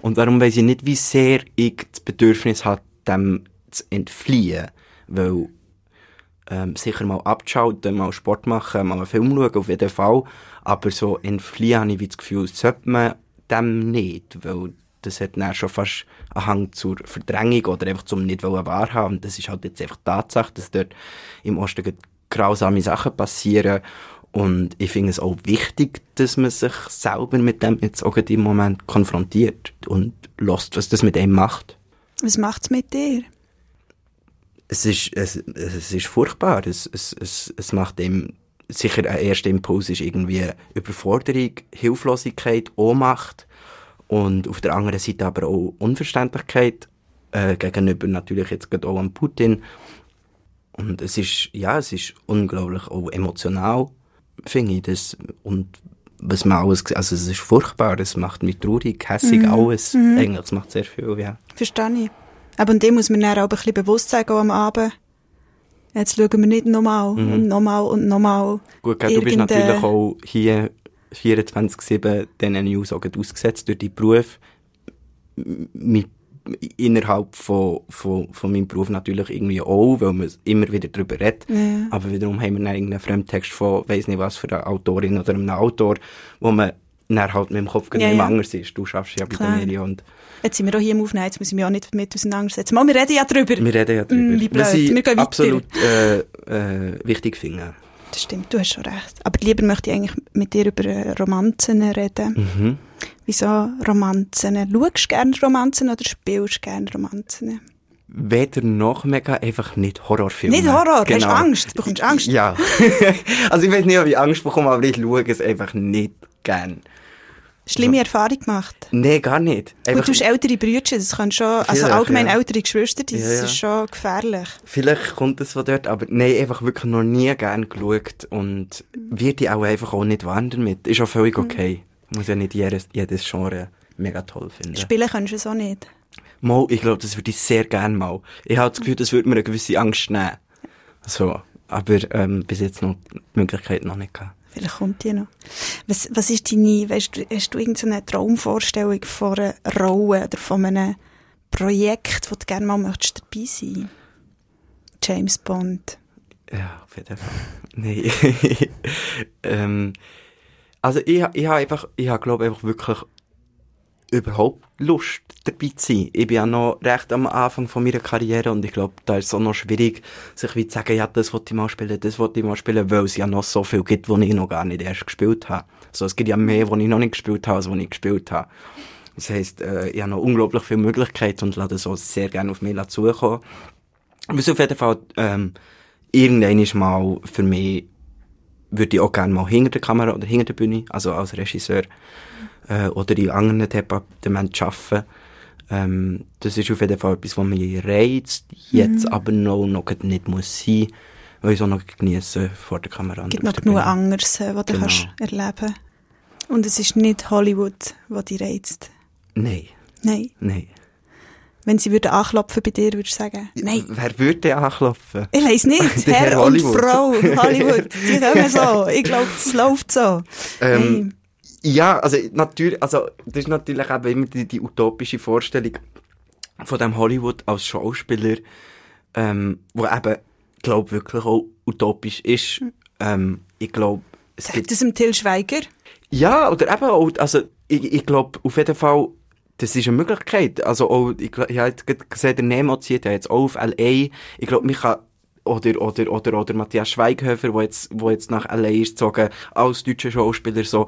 Und darum weiß ich nicht, wie sehr ich das Bedürfnis habe, dem zu entfliehen. Weil ähm, sicher mal abschalten, mal Sport machen, mal einen Film schauen, auf jeden Fall. Aber so entfliehen habe ich wie das Gefühl, sollte man dem nicht, weil das hat dann schon fast einen Hang zur Verdrängung oder einfach zum nicht wahrhaben. Und das ist halt jetzt einfach Tatsache, dass dort im Osten grausame Sachen passieren. Und ich finde es auch wichtig, dass man sich selber mit dem jetzt auch in dem Moment konfrontiert und lässt, was das mit einem macht. Was macht es mit dir? Es ist, es, es ist furchtbar. Es, es, es, es macht dem sicher ein erster Impuls ist irgendwie Überforderung, Hilflosigkeit, Ohnmacht und auf der anderen Seite aber auch Unverständlichkeit äh, gegenüber natürlich jetzt gerade auch an Putin. Und es ist, ja, es ist unglaublich auch emotional finde ich das. Und was man alles, also es ist furchtbar, es macht mich traurig, hässig, mhm. alles. Mhm. Eigentlich, es macht sehr viel, ja. Verstehe ich. Aber dem muss man dann auch ein bisschen bewusst sagen am Abend. Jetzt schauen wir nicht nochmal mhm. und nochmal und nochmal. Gut, gell, du bist natürlich auch hier 24-7 diesen News ausgesetzt durch deinen Beruf. Mit innerhalb von, von, von meinem Beruf natürlich irgendwie auch, weil man immer wieder darüber redet. Ja. Aber wiederum haben wir dann irgendeinen Fremdtext von, weiss nicht was, für eine Autorin oder einem Autor, wo man dann halt mit dem Kopf ja, ja. anders ist. Du schaffst ja bei Klar. der Medien und Jetzt sind wir auch hier im Aufnehmen, jetzt müssen wir auch nicht mit auseinandersetzen. Mal, wir reden ja drüber. Wir reden ja drüber. Mm, wie blöd. Wir, wir gehen absolut äh, äh, wichtig finden. Das stimmt, du hast schon recht. Aber lieber möchte ich eigentlich mit dir über Romanzen reden. Mhm. Wieso Romanzen? Schaust du gerne Romanzen oder spielst du gerne Romanzen? Weder noch mega, einfach nicht Horrorfilme. Nicht Horror, genau. hast du Angst? Du bekommst Angst? Ja. also ich weiß nicht, ob ich Angst bekomme, aber ich schaue es einfach nicht gern. Schlimme Erfahrung gemacht? Nee, gar nicht. Einfach Gut, du hast ältere Brüder, das kann schon, also allgemein ja. ältere Geschwister, das ja, ja. ist schon gefährlich. Vielleicht kommt das von dort, aber nein, einfach wirklich noch nie gern geschaut und wird ich auch einfach auch nicht warm damit. Ist auch völlig mhm. okay. Mhm muss ja nicht jedes, jedes Genre mega toll finden. Spielen kannst du es auch nicht? Mal, ich glaube, das würde ich sehr gerne mal. Ich habe das Gefühl, das würde mir eine gewisse Angst nehmen. So, aber ähm, bis jetzt noch die Möglichkeit noch nicht gehabt. Vielleicht kommt die noch. Was, was ist deine, weißt du, hast du irgendeine Traumvorstellung von einer Rolle oder von einem Projekt, wo du gerne mal möchtest dabei sein? James Bond. Ja, auf jeden Fall. Nein. ähm, also ich, ich habe einfach, ich habe glaube einfach wirklich überhaupt Lust dabei zu sein. Ich bin ja noch recht am Anfang von meiner Karriere und ich glaube, da ist es auch noch schwierig, sich wie zu sagen, ja, das wollte ich mal spielen, das wollte ich mal spielen, weil es ja noch so viel gibt, wo ich noch gar nicht erst gespielt habe. Also es gibt ja mehr, wo ich noch nicht gespielt habe, als wo ich gespielt habe. Das heisst, äh, ich habe noch unglaublich viele Möglichkeiten und lade so sehr gerne auf mich zukommen. Was auf jeden Fall ähm, irgendwann mal für mich würde ich auch gerne mal hinter der Kamera oder hinter der Bühne, also als Regisseur äh, oder in anderen Departementen arbeiten. Ähm, das ist auf jeden Fall etwas, was mich reizt, jetzt mhm. aber noch, noch nicht muss sein, weil ich es auch noch genieße vor der Kamera. Es gibt noch genug anderes, äh, was du genau. kannst erleben Und es ist nicht Hollywood, was dich reizt? Nein. Nein? Nein. Wenn sie würden anklopfen bei dir, würdest du sagen, nein. Wer würde anklopfen? Ich weiß nicht. Herr, Herr und Frau Hollywood. Die kommen so. Ich glaube, es läuft so. Ähm, ja, also natürlich, also das ist natürlich eben immer die, die utopische Vorstellung von dem Hollywood als Schauspieler, ähm, wo eben, glaube wirklich auch utopisch ist. Ähm, ich glaube, es Sagt gibt... das dem Till Schweiger? Ja, oder eben auch, also ich, ich glaube auf jeden Fall das ist eine Möglichkeit. Also auch, ich, ich habe gesehen, der Nemo zieht ja jetzt auch auf L.A. Ich glaube, mich kann oder, oder, oder, oder Matthias Schweighöfer, wo jetzt, wo jetzt nach L.A. ist gezogen, als deutscher Schauspieler, so.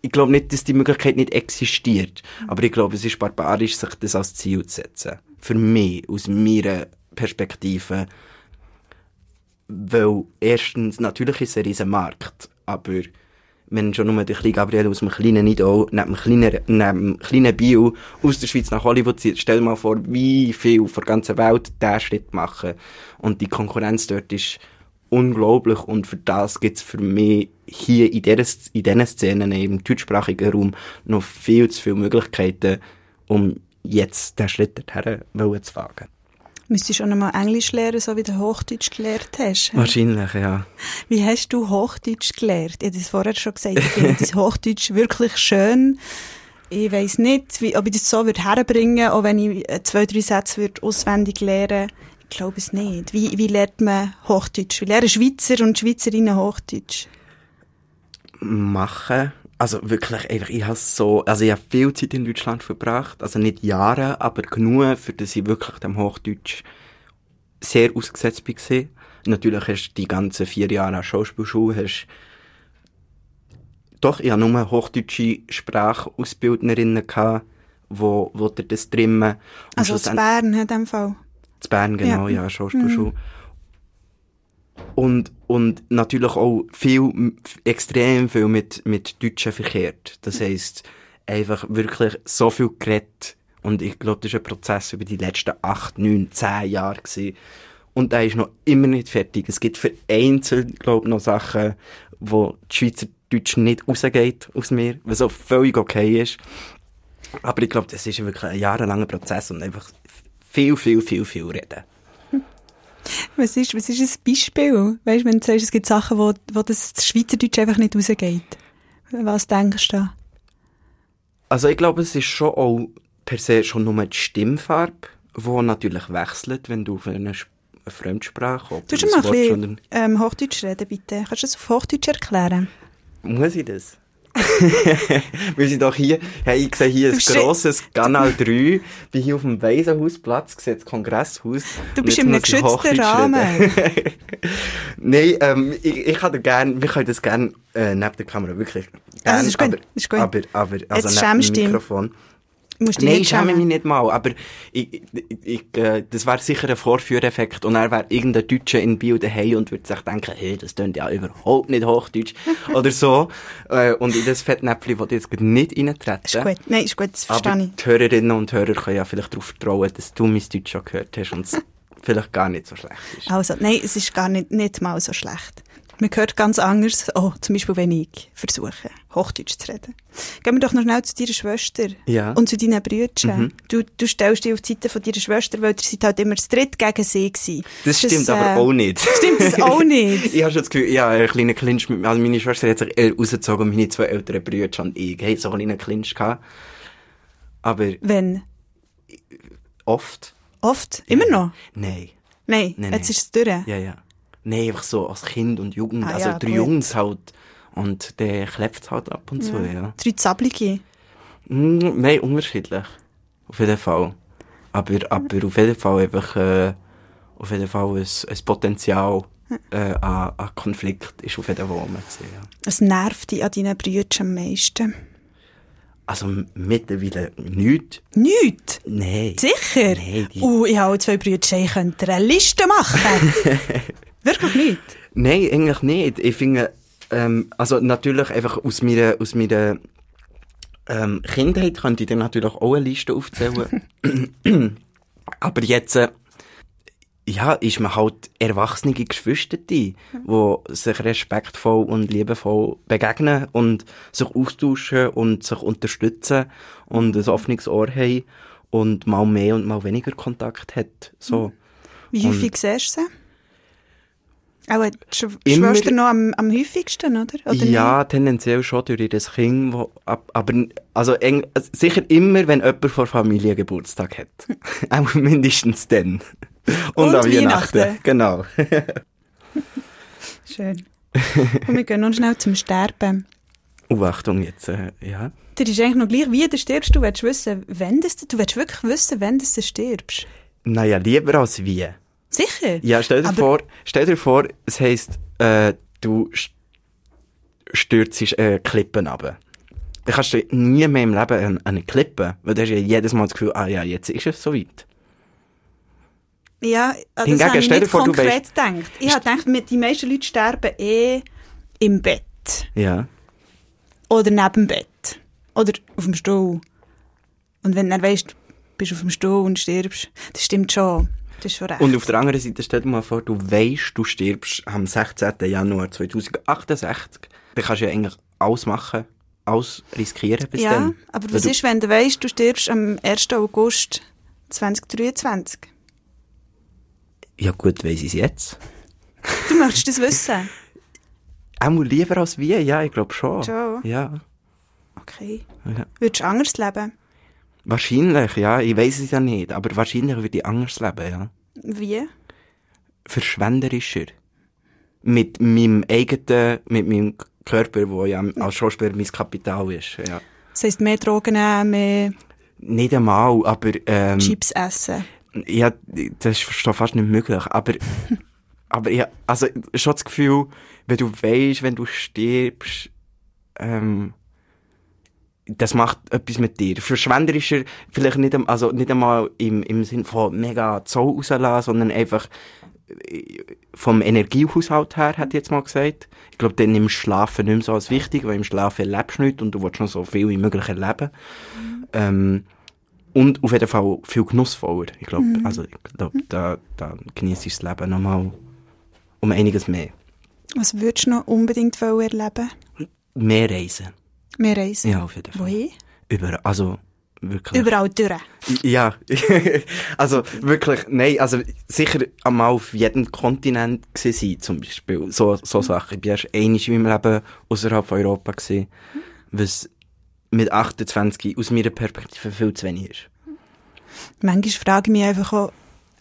ich glaube nicht, dass die Möglichkeit nicht existiert. Aber ich glaube, es ist barbarisch, sich das als Ziel zu setzen. Für mich, aus meiner Perspektive. Weil erstens, natürlich ist es ein Markt, aber wenn schon nur der kleine Gabriel aus dem kleinen Nidau, neben dem kleinen, neben dem kleinen Bio aus der Schweiz nach Hollywood zieht, stell dir mal vor, wie viel von der ganzen Welt der Schritt machen. Und die Konkurrenz dort ist unglaublich und für das gibt's für mich hier in diesen Szenen im deutschsprachigen Raum noch viel zu viele Möglichkeiten, um jetzt den Schritt dorthin zu wagen. Müsstest du auch noch mal Englisch lernen, so wie du Hochdeutsch gelernt hast? Wahrscheinlich, ja. Wie hast du Hochdeutsch gelernt? Ich habe das vorher schon gesagt. Ich finde das Hochdeutsch wirklich schön. Ich weiss nicht, wie, ob ich das so würde herbringen, auch wenn ich äh, zwei, drei Sätze würde auswendig lernen. Ich glaube es nicht. Wie, wie lernt man Hochdeutsch? Wie lernen Schweizer und Schweizerinnen Hochdeutsch? Machen. Also wirklich einfach, ich habe so, also ich habe viel Zeit in Deutschland verbracht, also nicht Jahre, aber genug, für dass ich wirklich dem Hochdeutsch sehr ausgesetzt bin. Natürlich hast du die ganzen vier Jahre an Schauspielschule, hast doch, ich hatte nur hochdeutsche Sprachausbildnerinnen gehabt, wo, wo dir das trimmen. Also zu Bern in dem Fall? Zu Bern, genau, ja, ja Schauspielschule. Mhm. Und, und natürlich auch viel, extrem viel mit, mit Deutschen verkehrt. Das heisst, einfach wirklich so viel geredet. Und ich glaube, das ist ein Prozess über die letzten acht, neun, zehn Jahre gewesen. Und der ist noch immer nicht fertig. Es gibt vereinzelt, glaube ich, noch Sachen, wo die Schweizerdeutsch nicht rausgeht aus mir, was auch völlig okay ist. Aber ich glaube, das ist wirklich ein jahrelanger Prozess und einfach viel, viel, viel, viel reden. Was ist, was ist ein Beispiel? Weißt du, wenn du sagst, es gibt Sachen, wo, wo das Schweizerdeutsch einfach nicht rausgeht. Was denkst du da? Also ich glaube, es ist schon auch per se schon nur die Stimmfarbe, die natürlich wechselt, wenn du auf eine, eine Fremdsprache oder Du mal ein bisschen ähm, Hochdeutsch reden, bitte. Kannst du das auf Hochdeutsch erklären? Muss ich das? wir sind doch hier, hey, ich sehe hier ein grosses Kanal 3, bin hier auf dem Waisenhausplatz, sehe das Kongresshaus. Du bist einem geschützten Rahmen. Nein, ähm, ich, ich kann gerne, wir können das gerne äh, neben der Kamera, wirklich. Gern, also, ist gut, aber, ist gut. aber, aber, also Jetzt neben dem Mikrofon. Dich. Musst Nein, ich schäme mich nicht mal, aber ich, ich, ich, äh, das wäre sicher ein Vorführeffekt und er wäre irgendein Deutscher in Bio daheim und würde sich denken, hey, das klingt ja überhaupt nicht Hochdeutsch oder so. Äh, und in das Fettnäpfchen wollte ich jetzt nicht reintreten. Ist gut, nein, ist gut, das verstehe ich. die Hörerinnen und Hörer können ja vielleicht darauf vertrauen, dass du mein Deutsch schon gehört hast und es vielleicht gar nicht so schlecht ist. Also, nein, es ist gar nicht, nicht mal so schlecht. Man hört ganz anders, oh, zum Beispiel wenn ich versuche, Hochdeutsch zu reden. Gehen wir doch noch schnell zu deiner Schwester ja. und zu deinen Brüdern. Mhm. Du, du stellst dich auf die Seite von deiner Schwester, weil ihr seid halt immer das Dritt gegen sie gewesen. Das, das stimmt äh, aber auch nicht. Stimmt das auch nicht? ich habe schon das Gefühl, ja, ein kleiner Clinch mit, also meine Schwester hat sich rausgezogen und meine zwei älteren Brüder und ich haben so einen kleinen Clinch gehabt. Aber... Wenn? Oft. Oft? Immer noch? Nein. Nein, nein jetzt ist es durch. Ja, ja. Nein, einfach so als Kind und Jugend. Ah, also ja, drei gut. Jungs halt. Und der klebt halt ab und zu, ja. Drei Zablige. Mm, Nein, unterschiedlich. Auf jeden Fall. Aber, aber auf jeden Fall einfach, äh, auf jeden Fall ein, ein Potenzial äh, an, an Konflikt ist auf jeden Fall rum. gewesen, Ja. Was nervt dich an deinen Brüdern am meisten? Also mittlerweile nichts. Nichts? Nein. Sicher? Nein, die- Uh, ich habe zwei Brüder, ich könnte eine Liste machen. Wirklich nicht? Nein, eigentlich nicht. Ich finde, ähm, also natürlich einfach aus meiner, aus meiner ähm, Kindheit könnte ich dir natürlich auch eine Liste aufzählen. Aber jetzt, äh, ja, ist man halt erwachsene Geschwister, die sich respektvoll und liebevoll begegnen und sich austauschen und sich unterstützen und ein offenes Ohr haben und mal mehr und mal weniger Kontakt hat. So. Wie Und- häufig siehst du sie? Auch die Sch Immer- Schwester noch am, am häufigsten, oder? oder ja, tendenziell schon durch ihr Kind, wo, ab, aber also eng, also sicher immer, wenn jemand vor Familie Geburtstag hat. Auch mindestens dann. Und an Weihnachten. Weihnachten. Genau. Nicht? Schön. Und wir gehen noch schnell zum Sterben. Oh, Achtung jetzt, äh, ja. Der ist eigentlich noch gleich, wie du stirbst. Du willst wissen, wenn das, du willst wirklich wissen, wenn das du stirbst. Naja, lieber als wie. Sicher? Ja, stell dir Aber- vor, stell dir vor, es heisst, äh, du st- stürzt äh, Klippen runter. dann kannst du nie mehr im Leben an, eine Klippe, weil du hast ja jedes Mal das Gefühl, ah ja, jetzt ist es soweit. Ja, an das Hingegen, habe ich nicht vor, konkret gedacht. Ich habe gedacht, die meisten Leute sterben eh im Bett. Ja. Oder neben dem Bett. Oder auf dem Stuhl. Und wenn du dann weisst, du bist auf dem Stuhl und stirbst, das stimmt schon. Das ist schon recht. Und auf der anderen Seite, stell dir mal vor, du weisst, du stirbst am 16. Januar 2068. Dann kannst du ja eigentlich alles machen, alles riskieren bis ja, dann. aber Weil was ist, wenn du weisst, du stirbst am 1. August 2023? Ja gut, weiss ich es jetzt. Du möchtest das wissen? Auch lieber als wie, ja, ich glaube schon. Schon? Ja. Okay. ja. Würdest du anders leben? Wahrscheinlich, ja, ich weiß es ja nicht, aber wahrscheinlich würde ich anders leben, ja. Wie? Verschwenderischer. Mit meinem eigenen, mit meinem Körper, wo ja als Schauspieler mein Kapital ist, ja. Das heisst, mehr Drogen nehmen, mehr Nicht einmal, aber, ähm, Chips essen. Ja, das ist schon fast nicht möglich. Aber, aber ja, also schon das Gefühl, wenn du weißt, wenn du stirbst, ähm, das macht etwas mit dir. Verschwenderischer, vielleicht nicht, also nicht einmal im, im Sinn von mega Zoll rauslassen, sondern einfach äh, vom Energiehaushalt her, hätte ich jetzt mal gesagt. Ich glaube, dann im Schlafen nicht mehr so als wichtig, weil im Schlafen erlebst du nichts und du willst noch so viel wie möglich erleben. Ähm, und auf jeden Fall viel genussvoller. Ich glaube, also, ich glaub, da, da genießt das Leben nochmal um einiges mehr. Was würdest du noch unbedingt erleben? Mehr reisen. Mehr reisen? Ja, auf jeden Fall. Wohin? Überall, also, wirklich. Überall durch. Ja, also wirklich, nein, also sicher einmal auf jedem Kontinent gewesen zum Beispiel. So, so Sachen. Ich bin erst einmal in meinem Leben außerhalb von Europa gewesen, was mit 28 aus meiner Perspektive viel zu wenig ist. Manchmal frage ich mich einfach auch,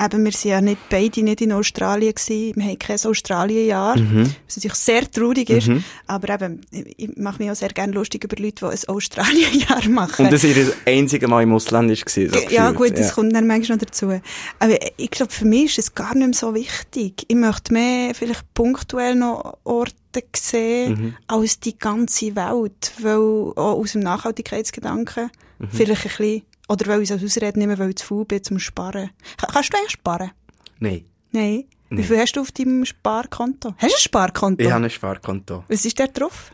eben, wir sind ja nicht, beide nicht in Australien gewesen, wir haben kein Australienjahr, was natürlich sehr traurig ist, aber eben, ich mache mich auch sehr gerne lustig über Leute, die ein Australienjahr machen. Und das ihr einzige Mal im Ausland gewesen, so ja gefühlt, gut, das kommt dann manchmal noch dazu. Aber ich glaube, für mich ist es gar nicht mehr so wichtig. Ich möchte mehr vielleicht punktuell noch Orte sehen, als die ganze Welt, weil auch aus dem Nachhaltigkeitsgedanken vielleicht ein bisschen, oder weil ich es als Ausrede nehme, weil ich zu faul bin zum Sparen. Ka- Kannst du eigentlich sparen? Nein, Nein. Wie viel hast du auf deinem Sparkonto? Hast du ein Sparkonto? ich habe ein Sparkonto. Was ist da drauf?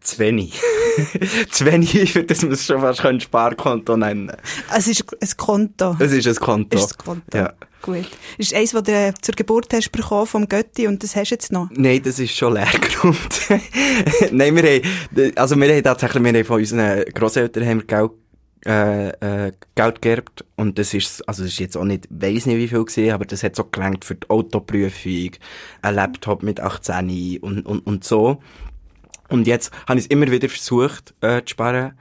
Zu wenig. zu wenig, für das man es schon fast ein Sparkonto nennen Es ist ein Konto. Es ist ein Konto. Ist das Konto? Ja. Gut. Ist eins, das du zur Geburt hast bekommen vom Götti und das hast du jetzt noch? Nein, das ist schon leergeräumt. Nein, wir haben, also wir haben tatsächlich, wir haben von unseren Grosseltern haben wir Geld, äh, äh, Geld geerbt. Und das ist, also das ist jetzt auch nicht, weiss nicht wie viel gewesen, aber das hat so gelangt für die Autoprüfung, ein Laptop mit 18 und, und, und so. Und jetzt habe ich es immer wieder versucht, äh, zu sparen.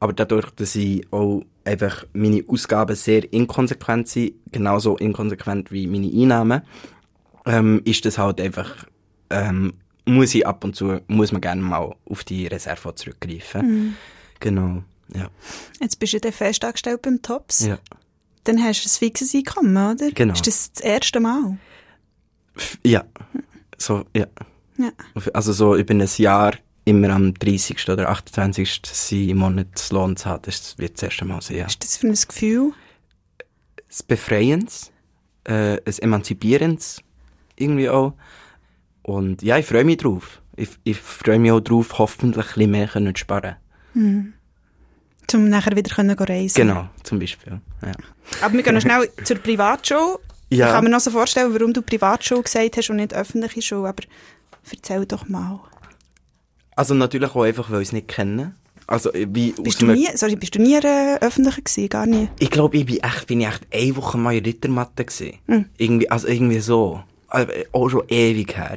Aber dadurch, dass ich auch einfach meine Ausgaben sehr inkonsequent sind, genauso inkonsequent wie meine Einnahmen, ähm, ist das halt einfach, ähm, muss ich ab und zu, muss man gerne mal auf die Reserve zurückgreifen. Genau, ja. Jetzt bist du dann fest angestellt beim Tops. ja. Dann hast du ein fixes Einkommen, oder? Genau. Ist das das erste Mal? Ja, so, ja. Ja. Also so über ein Jahr immer am 30. oder 28. sein im Monatslohn zu haben, das wird das erste Mal sein, ja. Ist das für ein Gefühl? das Befreiens, äh, ein Emanzipierens irgendwie auch. Und ja, ich freue mich drauf. Ich, ich freue mich auch drauf, hoffentlich ein bisschen mehr zu sparen. Um nachher wieder können reisen Genau, zum Beispiel. Ja. Aber wir gehen noch schnell zur Privatschule. Ja. Ich kann mir noch so vorstellen, warum du Privatschule gesagt hast und nicht öffentliche Schule. Aber erzähl doch mal. Also natürlich auch einfach, weil ich es nicht kenne. Also äh, wie Bist du nie, sorry, bist du nie in einer öffentlichen gewesen? Gar nie? Ich glaube, ich bin echt, bin ich echt eine Woche mal in Rittermatte gewesen. Irgendwie, also irgendwie so. Also, äh, auch schon ewig her.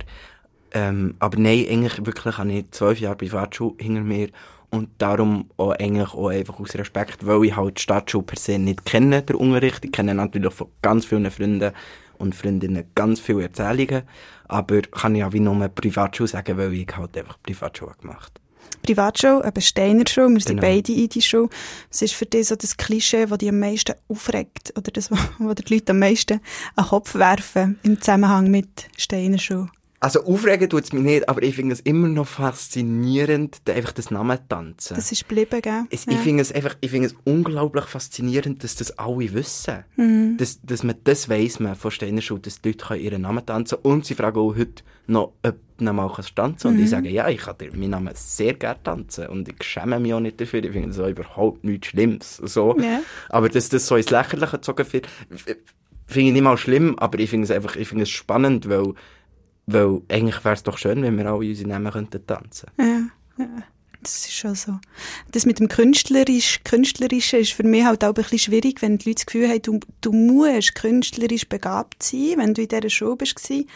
Ähm, aber nein, eigentlich wirklich habe ich zwölf Jahre Privatschule hinter mir und darum auch eigentlich auch einfach aus Respekt, weil ich halt die Stadtschule per se nicht kenne, der Unterricht. Ich kenne natürlich von ganz vielen Freunden und Freundinnen ganz viele Erzählungen, aber kann ich ja wie nur Privatschule sagen, weil ich halt einfach Privatschule gemacht Privatschule, eben Steiner Schule, wir sind Genau. beide in die Schule. Was ist für dich so das Klischee, das dich am meisten aufregt? Oder das, was die Leute am meisten an den Kopf werfen im Zusammenhang mit Steiner Schule? Also aufregen tut's mich nicht, aber ich finde es immer noch faszinierend, einfach das Namen tanzen. Das ist geblieben, gell? Es, Ja. Ich finde es einfach, ich finde es unglaublich faszinierend, dass das alle wissen. Mhm. Dass, dass man das weiss man von Steiner Schule, dass die Leute können ihren Namen tanzen und sie fragen auch heute noch, ob du noch mal tanzen Und Mhm. ich sage, ja, ich kann dir meinen Namen sehr gerne tanzen und ich schäme mich auch nicht dafür. Ich finde das auch überhaupt nichts Schlimmes. So. Ja. Aber dass das so ins Lächerliche gezogen wird, finde ich nicht mal schlimm, aber ich finde es einfach, ich finde es spannend, weil, weil eigentlich wäre es doch schön, wenn wir alle unsere Namen könnten tanzen. Ja, ja. Das ist schon so. Das mit dem Künstlerisch, Künstlerischen ist für mich halt auch ein bisschen schwierig, wenn die Leute das Gefühl haben, du, du musst künstlerisch begabt sein, wenn du in dieser Schule bist. gewesen.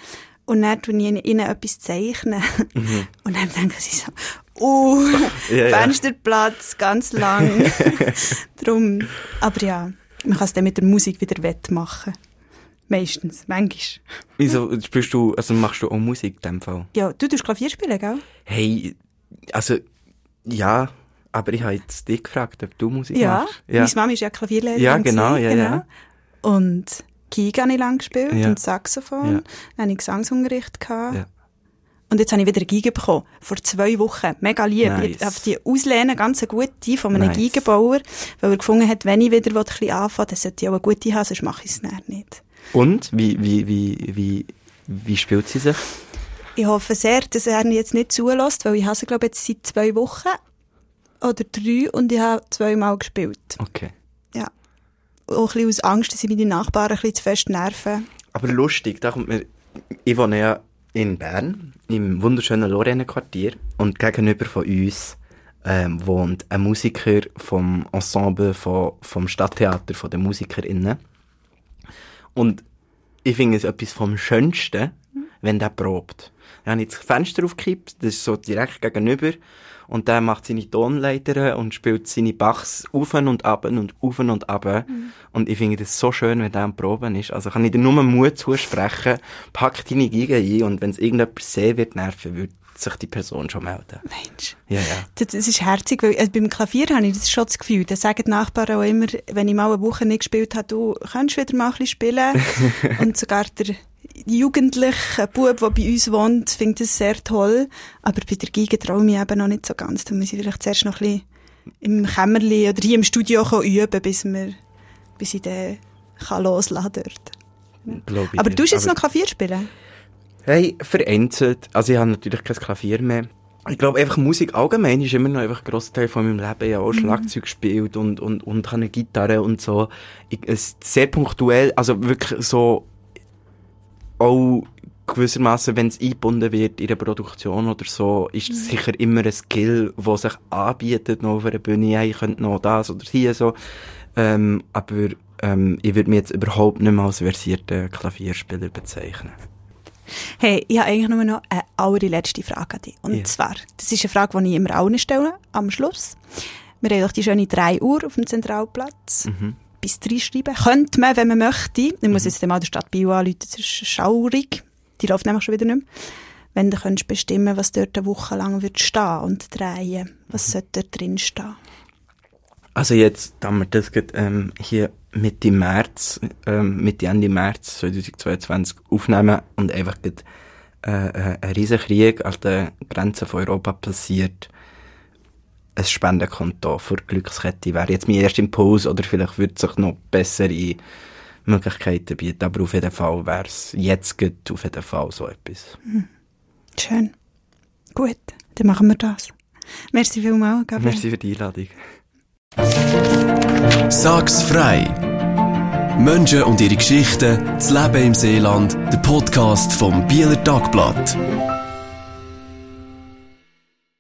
Und dann tue ich ihnen etwas zeichnen. Und dann denken sie so, oh, Mhm. Ja, ja. Fensterplatz, ganz lang. Drum, aber ja, man kann es dann mit der Musik wieder wettmachen. Meistens, manchmal. Wieso spielst du, also machst du auch Musik in dem Fall? Ja, du tust Klavier spielen, gell? Hey, also, ja, aber ich habe jetzt dich gefragt, ob du Musik Ja, machst. Ja. meine Mama ist ja Klavierlehrerin. Ja, genau, ja, ja. Und Geige habe ich lang gespielt Ja. und Saxophon. Ja. Dann hatte ich Gesangsunterricht. Gehabt. Ja. Und jetzt habe ich wieder eine Geige bekommen. Vor zwei Wochen. Mega lieb. Nice. Ich habe die auslehnen, ganz eine gute von einem Nice. Geigenbauer, weil er gefunden hat, wenn ich wieder ein bisschen anfangen will, dann sollte ich auch eine gute haben, sonst mache ich es nicht. Und, wie, wie, wie, wie, wie spielt sie sich? Ich hoffe sehr, dass er ihn jetzt nicht zulässt, weil ich habe sie, glaube ich, jetzt seit zwei Wochen oder drei und ich habe zweimal gespielt. Okay. Ja. Auch ein bisschen aus Angst, dass ich meine Nachbarn ein bisschen zu fest nerven. Aber lustig, da kommt mir, ich wohne ja in Bern, im wunderschönen Lorraine-Quartier und gegenüber von uns ähm, wohnt ein Musiker vom Ensemble von, vom Stadttheater, von den MusikerInnen. Und ich finde es etwas vom Schönsten, wenn der probt. Dann habe ich das Fenster aufgekippt, das ist so direkt gegenüber. Und der macht seine Tonleiter und spielt seine Bachs auf und ab und auf und ab. Und ich finde das so schön, wenn der am Proben ist. Also kann ich dir nur Mut zusprechen, pack deine Geige ein und wenn es irgendjemand sehen wird, nerven, wird sich die Person schon melden. Mensch. Ja, ja. Das, das ist herzig, weil äh, beim Klavier habe ich das schon das Gefühl, da sagen die Nachbarn auch immer, wenn ich mal eine Woche nicht gespielt habe, du kannst wieder mal ein bisschen spielen. und sogar der jugendliche Bub, der bei uns wohnt, findet das sehr toll. Aber bei der Geige traue ich mich eben noch nicht so ganz. Da muss ich vielleicht zuerst noch ein bisschen im Kämmerli oder hier im Studio üben, bis, wir, bis ich den kann loslassen dort. Glaub ich Aber du hast jetzt Aber- noch Klavier spielen? Hey, vereinzelt. Also ich habe natürlich kein Klavier mehr. Ich glaube einfach Musik allgemein ist immer noch einfach ein grosser Teil von meinem Leben. Ich habe auch Schlagzeug gespielt und, und, und habe eine Gitarre und so. Ich, es ist sehr punktuell, also wirklich so auch gewissermaßen, wenn es eingebunden wird in der Produktion oder so, ist es sicher immer ein Skill, der sich anbietet noch auf einer Bühne. Hey, ich könnte noch das oder hier so. Ähm, aber ähm, ich würde mich jetzt überhaupt nicht mehr als versierten Klavierspieler bezeichnen. Hey, ich habe eigentlich nur noch eine allerletzte Frage an dich. Und Ja. zwar, das ist eine Frage, die ich immer allen stelle, am Schluss. Wir haben doch die schöne 3 Uhr auf dem Zentralplatz. Mhm. Bis 3 schreiben. Könnte man, wenn man möchte. Ich muss jetzt mal der Stadt Bio anrufen, das ist schaurig. Die läuft nämlich schon wieder nicht mehr. Wenn du könntest bestimmen, was dort eine Woche lang wird stehen und drehen, was Mhm. sollte dort drin stehen? Also jetzt, da wir das gerade, ähm, hier Mitte März, ähm, Mitte Ende März 2022 aufnehmen und einfach gerade, äh, äh, ein riesen Krieg an den Grenzen von Europa passiert, ein Spendenkonto für die Glückskette wäre jetzt mein erster Impuls oder vielleicht würde sich noch bessere Möglichkeiten bieten, aber auf jeden Fall wäre es jetzt gerade auf jeden Fall so etwas. Schön. Gut, dann machen wir das. Merci vielmals, Gabriel. Merci für die Einladung. Sag's frei! Menschen und ihre Geschichten, das Leben im Seeland, der Podcast vom Bieler Tagblatt.